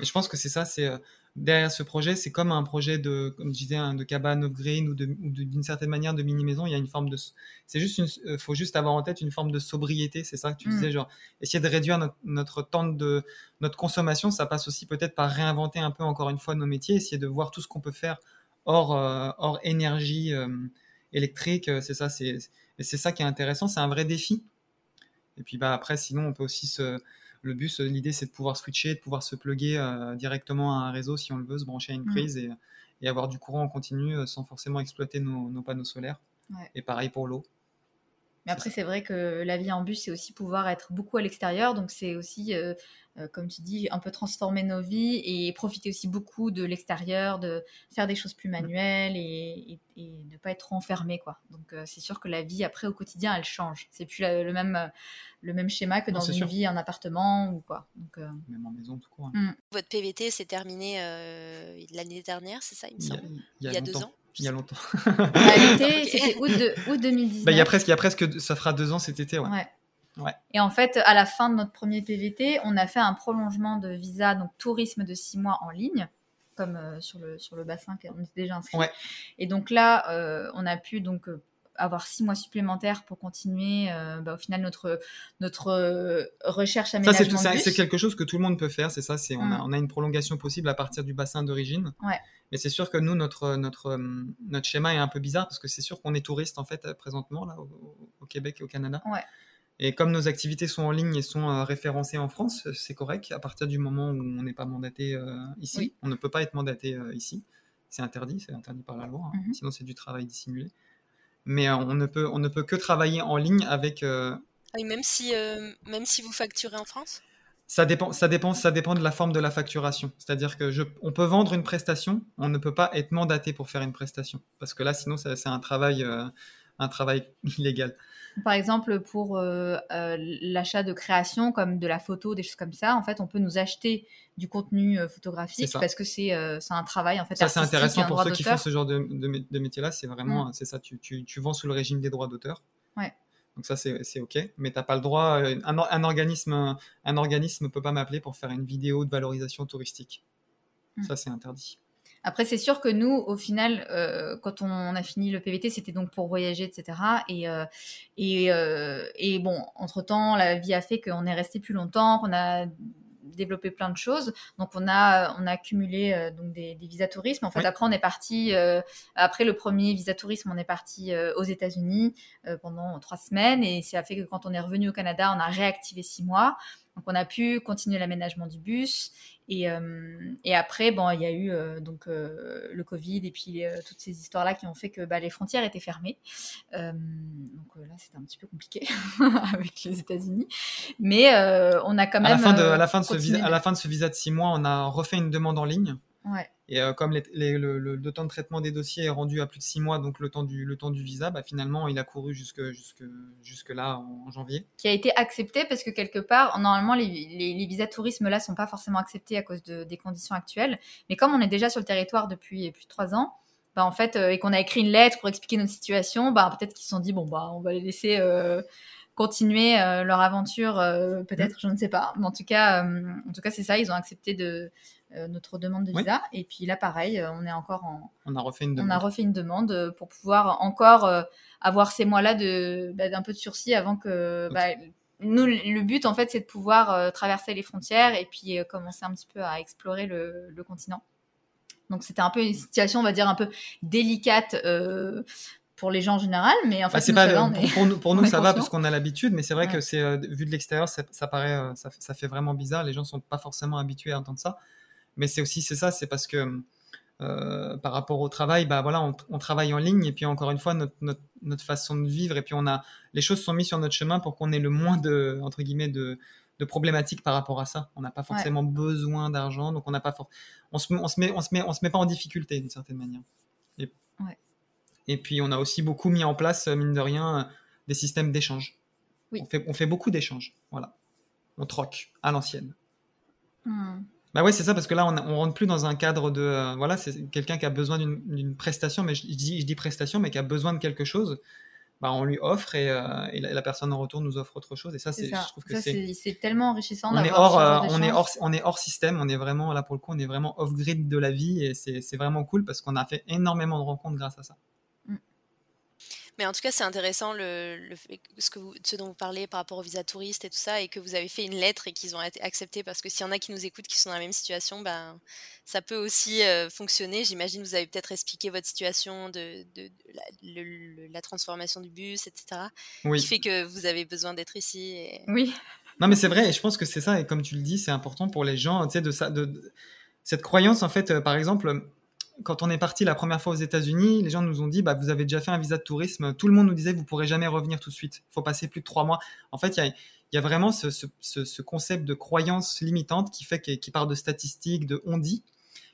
Et je pense que c'est ça, c'est derrière ce projet, c'est comme un projet de, comme je disais, de cabane off-green ou d'une certaine manière de mini-maison. Il y a une forme de. C'est juste une. faut juste avoir en tête une forme de sobriété. C'est ça que tu mm. disais, genre, essayer de réduire notre, temps de. notre consommation. Ça passe aussi peut-être par réinventer un peu, encore une fois, nos métiers, essayer de voir tout ce qu'on peut faire hors, hors énergie électrique. C'est ça, c'est c'est ça qui est intéressant. C'est un vrai défi. Et puis bah, après, sinon, on peut aussi se le bus, l'idée, c'est de pouvoir switcher, de pouvoir se plugger euh, directement à un réseau si on le veut, se brancher à une mm. prise et, avoir du courant en continu euh, sans forcément exploiter nos, panneaux solaires. Et pareil pour l'eau. Mais après, c'est vrai que la vie en bus, c'est aussi pouvoir être beaucoup à l'extérieur. Donc, c'est aussi, euh, euh, comme tu dis, un peu transformer nos vies et profiter aussi beaucoup de l'extérieur, de faire des choses plus mm. manuelles et, ne pas être trop enfermé. Quoi. Donc, euh, c'est sûr que la vie, après, au quotidien, elle change. C'est plus le, même, le même schéma que dans une vie en appartement ou quoi. Donc, Même en maison, tout court. Hein. Mm. Votre PVT s'est terminé l'année dernière, c'est ça, il me semble? Il y a, deux ans il y a longtemps. c'était août, de, 2019. Bah, il, y a presque, il y a presque, ça fera deux ans cet été, ouais. ouais. Et en fait, à la fin de notre premier PVT, on a fait un prolongement de visa, donc tourisme de six mois en ligne, comme euh, sur, le, sur le bassin qu'on était déjà inscrit. Ouais. Et donc là, euh, on a pu donc euh, avoir six mois supplémentaires pour continuer bah, au final notre, notre recherche aménagement Ça, c'est quelque chose que tout le monde peut faire, c'est ça. C'est on, a, mm. on, a, une prolongation possible à partir du bassin d'origine. Ouais. Mais c'est sûr que nous, notre, notre, notre schéma est un peu bizarre parce que c'est sûr qu'on est touriste en fait présentement là, au, Québec et au Canada. Ouais. Et comme nos activités sont en ligne et sont euh, référencées en France, c'est correct. À partir du moment où on n'est pas mandaté euh, ici, on ne peut pas être mandaté ici. C'est interdit, c'est interdit par la loi. Hein. Mhm. Sinon, c'est du travail dissimulé. Mais on, ne peut, on ne peut que travailler en ligne avec. Oui, même si, même si vous facturez en France? Ça dépend, ça dépend, ça dépend de la forme de la facturation. C'est-à-dire que je, on peut vendre une prestation, on ne peut pas être mandaté pour faire une prestation, parce que là, sinon, c'est un travail, euh, un travail illégal. Par exemple, pour euh, euh, l'achat de création, comme de la photo, des choses comme ça, en fait, on peut nous acheter du contenu photographique parce que c'est un travail en fait. Ça, c'est intéressant pour ceux qui font ce genre de, de, métier-là. C'est vraiment, mm. c'est ça. Tu, tu, tu, vends sous le régime des droits d'auteur. Ouais. Donc ça, c'est OK. Mais tu n'as pas le droit. Euh, un, organisme un organisme peut pas m'appeler pour faire une vidéo de valorisation touristique. Hmm. Ça, c'est interdit. Après, c'est sûr que nous, au final, euh, quand on, a fini le PVT, c'était donc pour voyager, etc. Et, euh, et, et bon, entre-temps, la vie a fait qu'on est resté plus longtemps, qu'on a développer plein de choses. Donc on a on a accumulé euh, donc des, des visas tourisme. En fait, après on est parti euh, après le premier visa tourisme, on est parti euh, aux États-Unis pendant trois semaines et ça a fait que quand on est revenu au Canada, on a réactivé six mois. Donc on a pu continuer l'aménagement du bus et, euh, et, après bon il y a eu euh, donc euh, le Covid et puis toutes ces histoires là qui ont fait que bah, les frontières étaient fermées. donc là c'était un petit peu compliqué avec les États-Unis, mais on a quand même à la fin de, à la fin de ce visa, à la fin de ce visa de six mois, on a refait une demande en ligne. Ouais. Et euh, comme le, temps de traitement des dossiers est rendu à plus de six mois, donc le temps du, le temps du visa, bah, finalement, il a couru jusque, jusque, jusque là en, janvier. Qui a été accepté parce que quelque part, normalement, les, les, visas tourisme là sont pas forcément acceptés à cause de, des conditions actuelles. Mais comme on est déjà sur le territoire depuis plus de trois ans, bah, en fait, euh, et qu'on a écrit une lettre pour expliquer notre situation, bah, peut-être qu'ils se sont dit, bon, bah, on va les laisser. Euh, continuer leur aventure, peut-être, mmh. je ne sais pas. Mais en tout cas, en tout cas, c'est ça. Ils ont accepté de, notre demande de visa. Et puis là, pareil, euh, on est encore en. On a refait une demande. On a refait une demande euh, pour pouvoir encore avoir ces mois-là de bah, d'un peu de sursis avant que. Bah, nous, le but, en fait, c'est de pouvoir traverser les frontières et puis commencer un petit peu à explorer le, le continent. Donc, c'était un peu une situation, on va dire, un peu délicate pour les gens en général, mais en bah, fait, pas, pour, nous, pour nous ça va parce qu'on a l'habitude, mais c'est vrai que c'est vu de l'extérieur, ça, ça, paraît, ça, ça, fait vraiment bizarre. Les gens sont pas forcément habitués à entendre ça. Mais c'est aussi c'est ça, c'est parce que euh, par rapport au travail, bah voilà, on, travaille en ligne et puis encore une fois notre, notre, façon de vivre et puis on a les choses sont mises sur notre chemin pour qu'on ait le moins de entre guillemets de, de problématiques par rapport à ça. On n'a pas forcément besoin d'argent, donc on n'a pas on se, on se met on se met on se met pas en difficulté d'une certaine manière. Et, et puis on a aussi beaucoup mis en place mine de rien des systèmes d'échange. Oui. On fait on fait beaucoup d'échanges, voilà. On troque à l'ancienne. Hmm. Bah ouais, c'est ça, parce que là, on, on rentre plus dans un cadre de. Euh, voilà, c'est quelqu'un qui a besoin d'une prestation, mais je, dis, je dis prestation, mais qui a besoin de quelque chose. bah, on lui offre et, la, personne en retour nous offre autre chose. Et ça, c'est, je trouve que c'est, tellement enrichissant. On est, hors, on, est hors, on est hors système, on est vraiment, là pour le coup, on est vraiment off-grid de la vie et c'est, vraiment cool parce qu'on a fait énormément de rencontres grâce à ça. Mais en tout cas, c'est intéressant le, ce, que vous, ce dont vous parlez par rapport au visa touriste et tout ça, et que vous avez fait une lettre et qu'ils ont été acceptés, parce que s'il y en a qui nous écoutent qui sont dans la même situation, ben, ça peut aussi euh, fonctionner. J'imagine vous avez peut-être expliqué votre situation de, de, la, transformation du bus, etc. Qui fait que vous avez besoin d'être ici. Oui. Non, mais c'est vrai, et je pense que c'est ça, et comme tu le dis, c'est important pour les gens, tu sais, de, ça, de, cette croyance, en fait, euh, par exemple, quand on est parti la première fois aux États-Unis, les gens nous ont dit bah, Vous avez déjà fait un visa de tourisme. Tout le monde nous disait Vous ne pourrez jamais revenir tout de suite. Il faut passer plus de trois mois. En fait, il y a, vraiment ce, concept de croyance limitante qui, fait, part de statistiques, de on dit,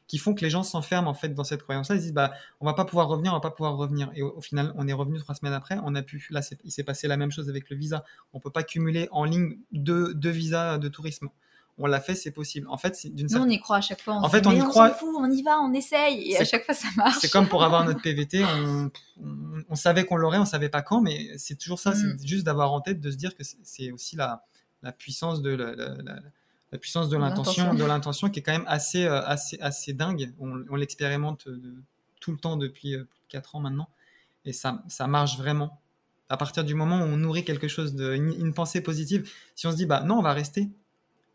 qui font que les gens s'enferment en fait dans cette croyance-là. Ils disent bah, On va pas pouvoir revenir, on va pas pouvoir revenir. Et au, final, on est revenu trois semaines après. On a pu, là, il s'est passé la même chose avec le visa. On ne peut pas cumuler en ligne deux visas de tourisme on l'a fait, c'est possible. En fait, d'une certaine... on y croit à chaque fois. en fait, on y croit. On fout, on y va, on essaye, et à chaque fois ça marche. C'est comme pour avoir notre PVT, on, savait qu'on l'aurait, on savait pas quand, mais c'est toujours ça, c'est mm. juste d'avoir en tête de se dire que c'est aussi la, puissance de la, puissance de l'intention, de l'intention qui est quand même assez, euh, assez, assez dingue. On, l'expérimente tout le temps depuis euh, plus de 4 ans maintenant, et ça, ça marche vraiment. À partir du moment où on nourrit quelque chose de, une pensée positive, si on se dit bah non, on va rester,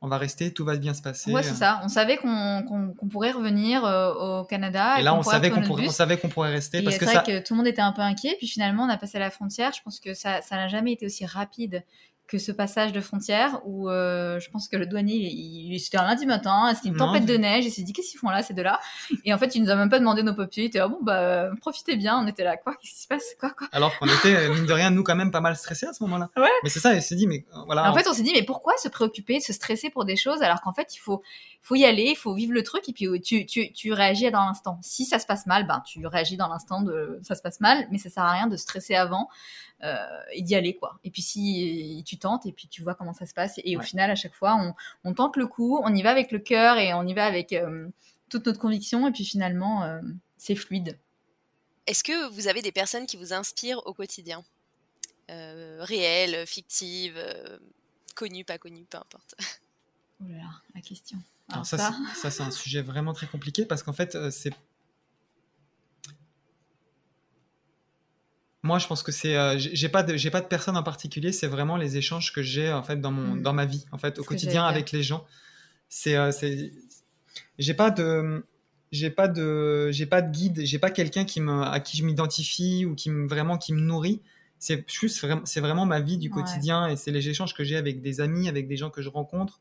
on va rester, tout va bien se passer. Ouais, c'est ça. On savait qu'on pourrait revenir euh, au Canada. Et, là, on savait qu'on pourrait, savait qu'on pourrait rester. Et parce que, vrai que tout le monde était un peu inquiet. Puis finalement, on a passé la frontière. Je pense que ça n'a jamais été aussi rapide que ce passage de frontière où euh, je pense que le douanier, il, c'était un lundi matin, c'était une tempête de neige, il s'est dit qu'est-ce qu'ils font là, ces deux-là? Et en fait, il nous a même pas demandé nos papiers, il était ah bon, bah profitez bien, on était là, quoi, qu'est-ce qui se passe, quoi, quoi? Alors qu'on était, mine de rien, nous quand même pas mal stressés à ce moment-là. Ouais. Mais c'est ça, il s'est dit, mais euh, voilà. En fait, on s'est dit, mais pourquoi se préoccuper, se stresser pour des choses alors qu'en fait, il faut, faut y aller, il faut vivre le truc et puis tu, tu, tu réagis dans l'instant. Si ça se passe mal, ben tu réagis dans l'instant de ça se passe mal, mais ça sert à rien de stresser avant euh, et d'y aller quoi. Et puis si tu tentes et puis tu vois comment ça se passe et au final à chaque fois on, on, tente le coup, on y va avec le cœur et on y va avec euh, toute notre conviction et puis finalement euh, c'est fluide. Est-ce que vous avez des personnes qui vous inspirent au quotidien? Réelles, fictives, connues, pas connues, peu importe. Oh là là, la question. Alors, ça, ça, c'est un sujet vraiment très compliqué parce qu'en fait, c'est Moi, je pense que c'est, euh, j'ai pas de, j'ai pas de personne en particulier. C'est vraiment les échanges que j'ai en fait dans mon, mmh. dans ma vie, en fait, au quotidien avec les gens. C'est, euh, c'est, j'ai pas de, j'ai pas de, j'ai pas de guide. J'ai pas quelqu'un qui me, à qui je m'identifie ou qui me vraiment qui me nourrit. C'est juste, c'est vraiment ma vie du quotidien et c'est les échanges que j'ai avec des amis, avec des gens que je rencontre.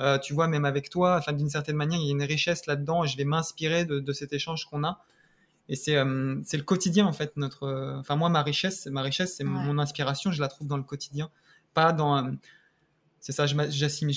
Euh, tu vois, même avec toi, enfin, d'une certaine manière, il y a une richesse là-dedans et je vais m'inspirer de, de cet échange qu'on a. Et c'est euh, c'est le quotidien, en fait. Notre, euh, enfin, moi, ma richesse, ma richesse, c'est mon inspiration, je la trouve dans le quotidien, pas dans euh, c'est ça, je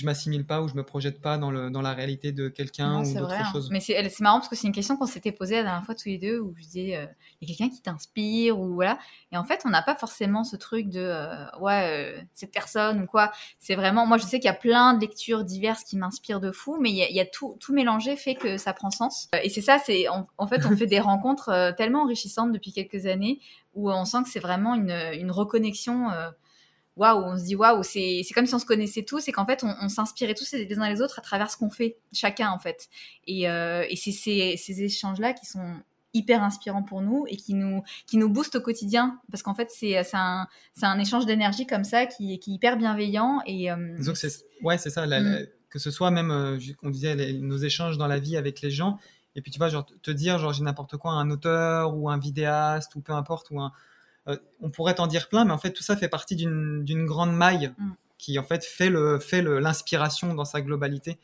m'assimile pas ou je me projette pas dans, le, dans la réalité de quelqu'un ou d'autre hein. chose. Mais c'est marrant parce que c'est une question qu'on s'était posée la dernière fois tous les deux où je disais, euh, il y a quelqu'un qui t'inspire ou voilà. Et en fait, on n'a pas forcément ce truc de, euh, ouais, euh, cette personne ou quoi. C'est vraiment, moi je sais qu'il y a plein de lectures diverses qui m'inspirent de fou, mais il y a, il y a tout, tout mélangé fait que ça prend sens. Et c'est ça, c'est en, en, fait, on fait des rencontres tellement enrichissantes depuis quelques années où on sent que c'est vraiment une, une reconnexion waouh, on se dit waouh, c'est comme si on se connaissait tous et qu'en fait on, s'inspirait tous les uns les autres à travers ce qu'on fait, chacun en fait. Et, euh, et c'est ces, ces échanges-là qui sont hyper inspirants pour nous et qui nous, qui nous boostent au quotidien parce qu'en fait c'est un, un échange d'énergie comme ça qui, qui est hyper bienveillant. Et, euh, ouais, c'est ça, mm. que ce soit même, euh, on disait, nos échanges dans la vie avec les gens. Et puis tu vois, genre, te dire, genre, j'ai n'importe quoi, un auteur ou un vidéaste ou peu importe, ou un, on pourrait en dire plein, mais en fait, tout ça fait partie d'une grande maille mm. qui, en fait, fait l'inspiration fait dans sa globalité.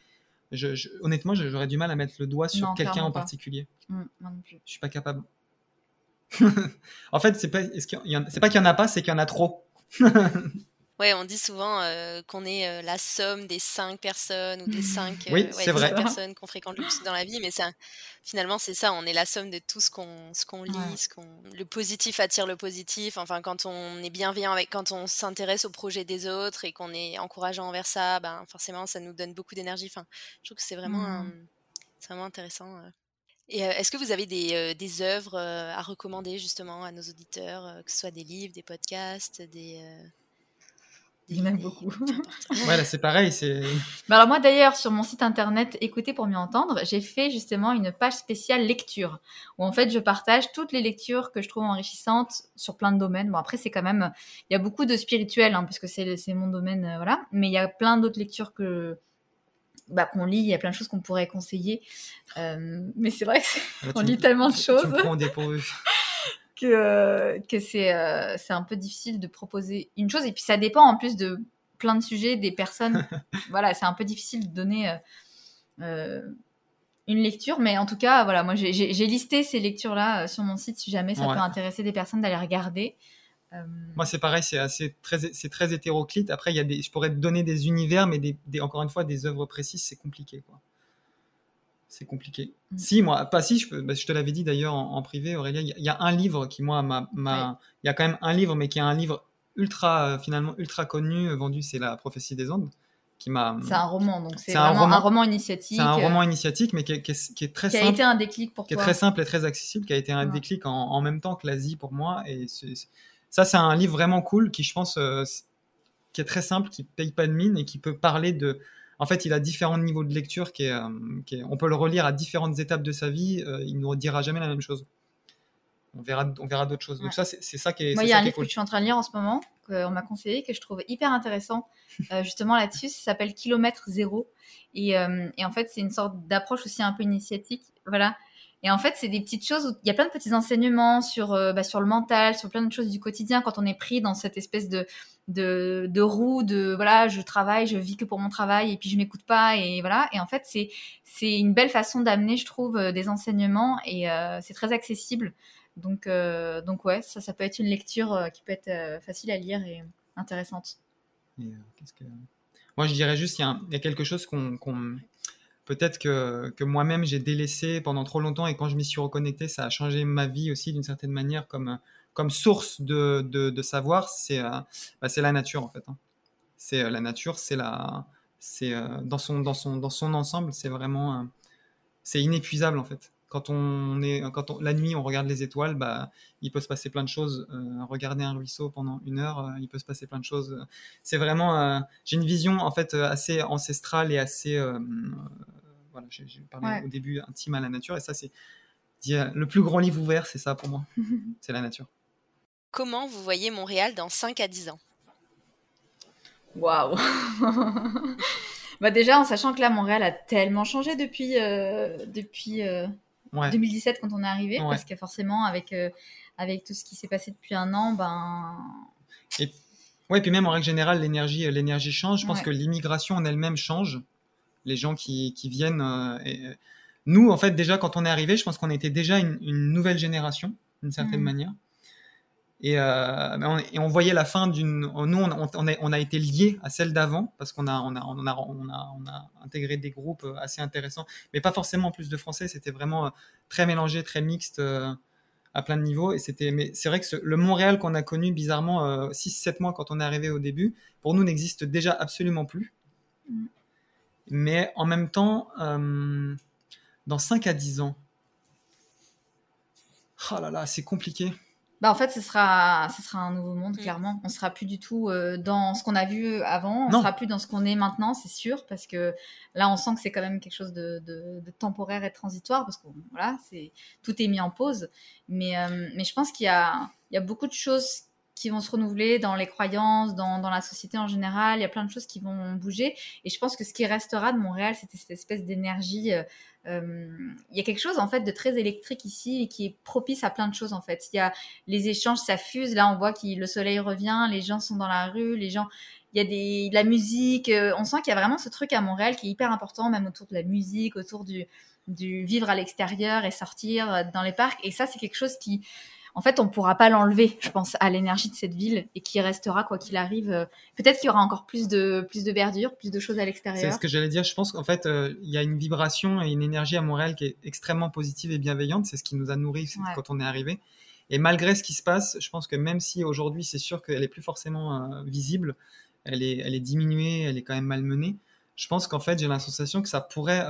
Je, honnêtement, j'aurais du mal à mettre le doigt sur quelqu'un en particulier. Mm, je suis pas capable. en fait, c'est pas, c'est pas qu'il y en a pas, c'est qu'il y en a trop. Ouais, on dit souvent euh, qu'on est euh, la somme des cinq personnes ou des cinq, euh, personnes qu'on fréquente le plus dans la vie, mais ça, finalement, c'est ça, on est la somme de tout ce qu'on ce qu'on lit, ce qu'on le positif attire le positif. Enfin, quand on est bienveillant avec, quand on s'intéresse au projet des autres et qu'on est encourageant envers ça, ben forcément, ça nous donne beaucoup d'énergie. Enfin, je trouve que c'est vraiment, mmh. c'est vraiment intéressant. Et est-ce que vous avez des, des œuvres à recommander justement à nos auditeurs, que ce soit des livres, des podcasts, des... Il y en a beaucoup. ouais, c'est pareil. C'est... Mais alors moi d'ailleurs, sur mon site internet Écoutez pour mieux entendre, j'ai fait justement une page spéciale lecture, où en fait je partage toutes les lectures que je trouve enrichissantes sur plein de domaines. Bon après c'est quand même, il y a beaucoup de spirituel, hein, puisque c'est, c'est mon domaine, voilà. Mais il y a plein d'autres lectures que bah, qu'on lit, il y a plein de choses qu'on pourrait conseiller. Euh, mais c'est vrai qu'on ah, lit tellement de choses. Que, que c'est, euh, c'est un peu difficile de proposer une chose. Et puis ça dépend en plus de plein de sujets, des personnes. voilà, c'est un peu difficile de donner euh, une lecture. Mais en tout cas, voilà, moi j'ai, listé ces lectures-là sur mon site si jamais ça peut intéresser des personnes d'aller regarder. Euh, Moi, c'est pareil, c'est assez très, c'est très hétéroclite. Après, il y a des, je pourrais te donner des univers, mais des, encore une fois, des œuvres précises, c'est compliqué, quoi. C'est compliqué. Mm. Si, moi, pas si, je, bah, je te l'avais dit d'ailleurs en, privé, Aurélia, il y, a un livre qui, moi, m'a. Il y a quand même un livre, mais qui est un livre ultra, euh, finalement, ultra connu, euh, vendu, c'est La prophétie des ondes. Qui m'a... C'est un roman, donc c'est vraiment un roman, initiatique. C'est un roman initiatique, mais qui est, qui est, très simple. Qui a été un déclic pour toi. Qui est très simple et très accessible, qui a été un déclic en, en, même temps que l'Asie pour moi. Et ça, c'est un livre vraiment cool qui, je pense, euh, qui est très simple, qui paye pas de mine et qui peut parler de. En fait, il a différents niveaux de lecture. Qui est, euh, on peut le relire à différentes étapes de sa vie. Euh, il ne nous dira jamais la même chose. On verra, on verra d'autres choses. Donc ça, c'est ça qui est. Moi, il y a un livre que je suis en train de lire en ce moment qu'on m'a conseillé que je trouve hyper intéressant justement là-dessus. Ça s'appelle Kilomètre zéro et, et en fait, c'est une sorte d'approche aussi un peu initiatique. Voilà. Et en fait, c'est des petites choses il y a plein de petits enseignements sur, euh, bah, sur le mental, sur plein de choses du quotidien quand on est pris dans cette espèce de, de, de roue de voilà, je travaille, je vis que pour mon travail et puis je m'écoute pas et voilà. Et en fait, c'est, c'est une belle façon d'amener, je trouve, euh, des enseignements et euh, c'est très accessible. Donc, donc ouais, ça, ça peut être une lecture qui peut être facile à lire et intéressante. Moi, je dirais juste, il y, a, quelque chose qu'on peut-être que, que moi-même j'ai délaissé pendant trop longtemps et quand je m'y suis reconnecté, ça a changé ma vie aussi d'une certaine manière comme, comme source de, de, savoir, c'est euh, bah, la nature en fait. Hein. C'est euh, la nature, c'est la, c'est euh, dans son dans son dans son ensemble, c'est vraiment c'est inépuisable en fait quand on est, quand on, la nuit, on regarde les étoiles, bah, il peut se passer plein de choses. Euh, regarder un ruisseau pendant une heure, euh, il peut se passer plein de choses. C'est vraiment, euh, j'ai une vision en fait assez ancestrale et assez, voilà, j'ai parlé au début intime à la nature, et ça c'est le plus grand livre ouvert, c'est ça pour moi, c'est la nature. Comment vous voyez Montréal dans 5 à 10 ans? Waouh Bah déjà en sachant que là Montréal a tellement changé depuis depuis 2017 quand on est arrivé, parce que forcément, avec, euh, avec tout ce qui s'est passé depuis un an, ben. Et, ouais, puis même en règle générale, l'énergie, euh, l'énergie change. Je pense que l'immigration en elle-même change. Les gens qui, qui viennent. Euh, et, nous, en fait, déjà, quand on est arrivé, je pense qu'on était déjà une, nouvelle génération, d'une certaine mmh. manière. Et, on, et, on, voyait la fin d'une. Nous, on, on, a, on, a, été liés à celle d'avant parce qu'on a, on a, on a, on a, on a, intégré des groupes assez intéressants, mais pas forcément plus de français. C'était vraiment très mélangé, très mixte à plein de niveaux. Et c'était, mais c'est vrai que le Montréal qu'on a connu bizarrement 6-7 mois quand on est arrivé au début, pour nous n'existe déjà absolument plus. Mais en même temps, dans 5 à 10 ans, oh là là, c'est compliqué. Bah en fait, ce sera, ce sera un nouveau monde, mm. clairement. On sera plus du tout euh, dans ce qu'on a vu avant, on sera plus dans ce qu'on est maintenant, c'est sûr, parce que là, on sent que c'est quand même quelque chose de, de, de temporaire et transitoire, parce que voilà, c'est tout est mis en pause. Mais, euh, mais je pense qu'il y a, il y a beaucoup de choses qui vont se renouveler dans les croyances, dans, dans, la société en général. Il y a plein de choses qui vont bouger. Et je pense que ce qui restera de Montréal, c'est cette espèce d'énergie. Euh, euh, il y a quelque chose en fait de très électrique ici et qui est propice à plein de choses en fait. Il y a les échanges, ça fuse. Là, on voit que le soleil revient, les gens sont dans la rue, les gens. Il y a des, de la musique. Euh, on sent qu'il y a vraiment ce truc à Montréal qui est hyper important, même autour de la musique, autour du, du vivre à l'extérieur et sortir dans les parcs. Et ça, c'est quelque chose qui, en fait, on ne pourra pas l'enlever, je pense, à l'énergie de cette ville et qui restera quoi qu'il arrive. Euh, peut-être qu'il y aura encore plus de, plus de verdure, plus de choses à l'extérieur. C'est ce que j'allais dire. Je pense qu'en fait, euh, il y a une vibration et une énergie à Montréal qui est extrêmement positive et bienveillante. C'est ce qui nous a nourris quand on est arrivé. Et malgré ce qui se passe, je pense que même si aujourd'hui, c'est sûr qu'elle est plus forcément euh, visible, elle est, elle est diminuée, elle est quand même malmenée. Je pense qu'en fait, j'ai la sensation que ça pourrait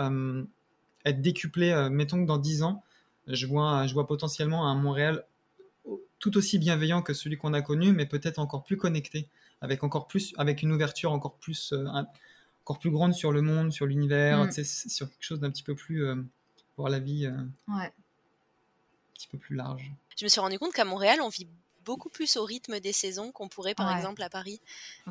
être décuplé. mettons que dans 10 ans, je vois, je vois potentiellement un Montréal tout aussi bienveillant que celui qu'on a connu, mais peut-être encore plus connecté, avec encore plus, avec une ouverture encore plus, euh, encore plus grande sur le monde, sur l'univers, mm. sur quelque chose d'un petit peu plus euh, voir la vie, euh, ouais. un petit peu plus large. Je me suis rendu compte qu'à Montréal, on vit beaucoup plus au rythme des saisons qu'on pourrait par exemple à Paris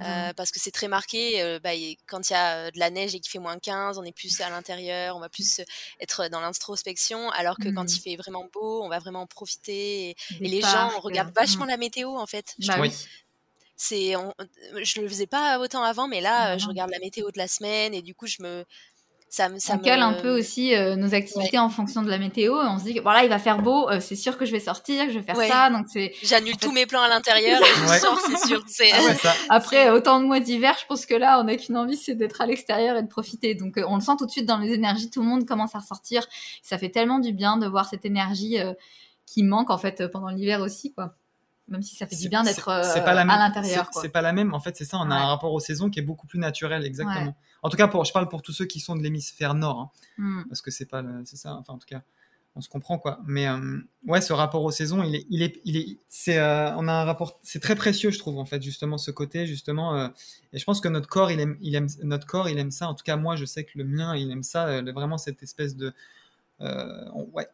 euh, parce que c'est très marqué euh, bah, quand il y a euh, de la neige et qu'il fait moins 15 on est plus à l'intérieur on va plus être dans l'introspection alors que quand il mmh. fait vraiment beau on va vraiment en profiter et, les gens regardent vachement mmh. la météo en fait je bah, oui. c'est je le faisais pas autant avant mais là je regarde la météo de la semaine et du coup je me ça, ça on cale un peu aussi euh, nos activités en fonction de la météo. On se dit que voilà, il va faire beau, euh, c'est sûr que je vais sortir, que je vais faire ça. Donc c'est. J'annule tous mes plans à l'intérieur et je sors, c'est sûr. Ah Après autant de mois d'hiver, je pense que là, on n'a qu'une envie, c'est d'être à l'extérieur et de profiter. Donc euh, on le sent tout de suite dans les énergies. Tout le monde commence à ressortir. Ça fait tellement du bien de voir cette énergie qui manque en fait pendant l'hiver aussi, quoi même si ça fait du bien d'être à l'intérieur. C'est pas la même, en fait, c'est ça, on a un rapport aux saisons qui est beaucoup plus naturel, exactement. En tout cas, pour, je parle pour tous ceux qui sont de l'hémisphère nord, hein, hmm. parce que c'est pas, c'est ça. Enfin, en tout cas, on se comprend quoi. Mais euh, ouais, ce rapport aux saisons, il est, il est, il est, c'est, euh, on a un rapport, c'est très précieux, je trouve en fait, justement ce côté, justement. Euh, et je pense que notre corps, il aime, il aime, notre corps, il aime ça. En tout cas, moi, je sais que le mien, il aime ça, vraiment cette espèce de, ouais,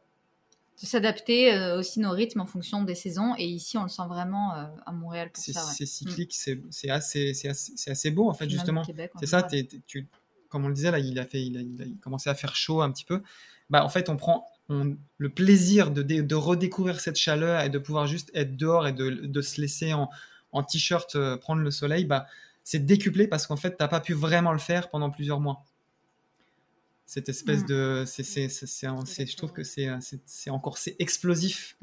de s'adapter euh, aussi nos rythmes en fonction des saisons. Et ici, on le sent vraiment euh, à Montréal pour ça. C'est cyclique, c'est assez, assez, assez, beau en fait, justement. C'est ça, tu, comme on le disait, là, il a, fait, il a, commencé à faire chaud un petit peu. Bah, en fait, on prend le plaisir de, de, redécouvrir cette chaleur et de pouvoir juste être dehors et de, de se laisser en, en t-shirt euh, prendre le soleil, bah, c'est décuplé parce qu'en fait, tu n'as pas pu vraiment le faire pendant plusieurs mois cette espèce mmh. de c'est je trouve que c'est c'est encore c'est explosif.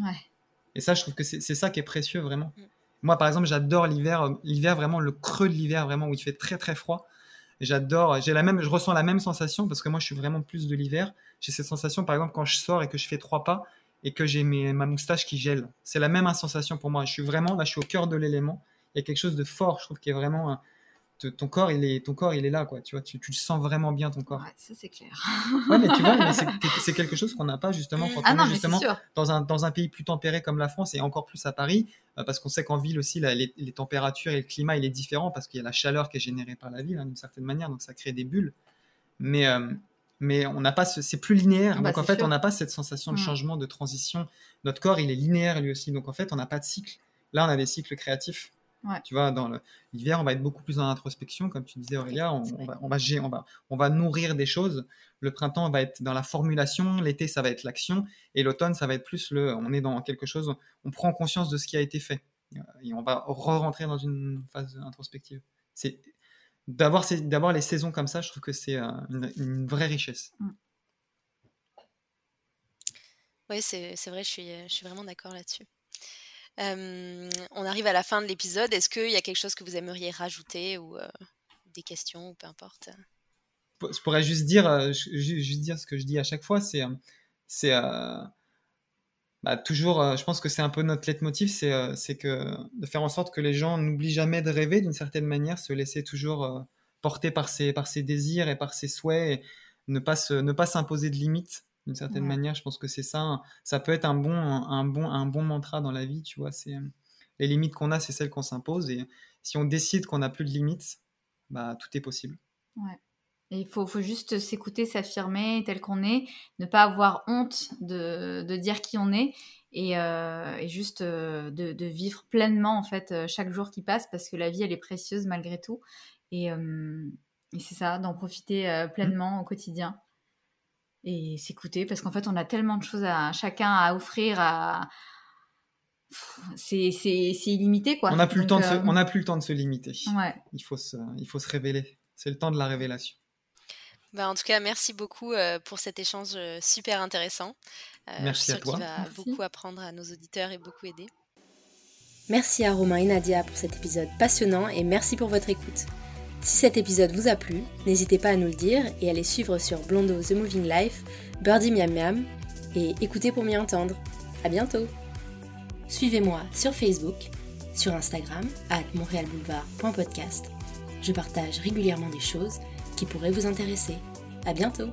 Et ça je trouve que c'est ça qui est précieux vraiment. Mmh. moi par exemple j'adore l'hiver euh, l'hiver vraiment le creux de l'hiver vraiment où il fait très très froid. J'adore j'ai la même je ressens la même sensation parce que moi je suis vraiment plus de l'hiver. J'ai cette sensation par exemple quand je sors et que je fais trois pas et que j'ai ma moustache qui gèle. C'est la même sensation pour moi. Je suis vraiment là je suis au cœur de l'élément. Il y a quelque chose de fort je trouve qui est vraiment ton corps, il est, ton corps, il est là, quoi. Tu vois, tu, tu le sens vraiment bien ton corps. Ouais, ça c'est clair. ouais, mais tu vois, c'est quelque chose qu'on n'a pas justement quand ah on est justement dans un, dans un pays plus tempéré comme la France et encore plus à Paris, euh, parce qu'on sait qu'en ville aussi, les, les, températures et le climat, il est différent parce qu'il y a la chaleur qui est générée par la ville hein, d'une certaine manière, donc ça crée des bulles. Mais euh, mais on n'a pas, c'est plus linéaire. Ah bah, donc en fait, on n'a pas cette sensation de mm. changement, de transition. Notre corps, il est linéaire lui aussi. Donc en fait, on n'a pas de cycle. Là, on a des cycles créatifs. Tu vois, dans l'hiver, on va être beaucoup plus dans l'introspection, comme tu disais Aurélia, on, va, on, va, on, va, on va nourrir des choses. Le printemps va être dans la formulation, l'été, ça va être l'action, et l'automne, ça va être plus le, on est dans quelque chose, on prend conscience de ce qui a été fait, et on va re-rentrer dans une phase introspective. C'est d'avoir d'avoir les saisons comme ça, je trouve que c'est euh, une, vraie richesse. Mm. Oui, c'est vrai, je suis, je suis vraiment d'accord là-dessus on arrive à la fin de l'épisode. Est-ce qu'il y a quelque chose que vous aimeriez rajouter ou des questions ou peu importe? Je pourrais juste dire, juste dire ce que je dis à chaque fois. C'est, c'est bah, toujours, je pense que c'est un peu notre leitmotiv, c'est, que de faire en sorte que les gens n'oublient jamais de rêver d'une certaine manière, se laisser toujours porter par ses, désirs et par ses souhaits, et ne pas s'imposer de limites d'une certaine manière. Je pense que c'est ça. Ça peut être un bon, un, bon, un bon mantra dans la vie, tu vois. C'est les limites qu'on a, c'est celles qu'on s'impose. Et si on décide qu'on n'a plus de limites, bah tout est possible. Ouais. il faut, faut juste s'écouter, s'affirmer tel qu'on est, ne pas avoir honte de, de dire qui on est et, euh, et juste euh, de, de, vivre pleinement en fait euh, chaque jour qui passe parce que la vie elle est précieuse malgré tout et, et c'est ça d'en profiter mmh. pleinement au quotidien et s'écouter parce qu'en fait on a tellement de choses à chacun à offrir à c'est illimité quoi. On n'a plus, le temps de se, euh, on plus le temps de se limiter. ouais. il, faut se, il faut se révéler. C'est le temps de la révélation. Bah, en tout cas merci beaucoup euh, pour cet échange euh, super intéressant merci à toi. qui va beaucoup apprendre à nos auditeurs et beaucoup aider. Merci à Romain et Nadia pour cet épisode passionnant et merci pour votre écoute si cet épisode vous a plu, n'hésitez pas à nous le dire et à les suivre sur Blondo The Moving Life, Birdie Miam Miam et écoutez pour m'y entendre. À bientôt Suivez-moi sur Facebook, sur Instagram, at montrealboulevard.podcast. Je partage régulièrement des choses qui pourraient vous intéresser. À bientôt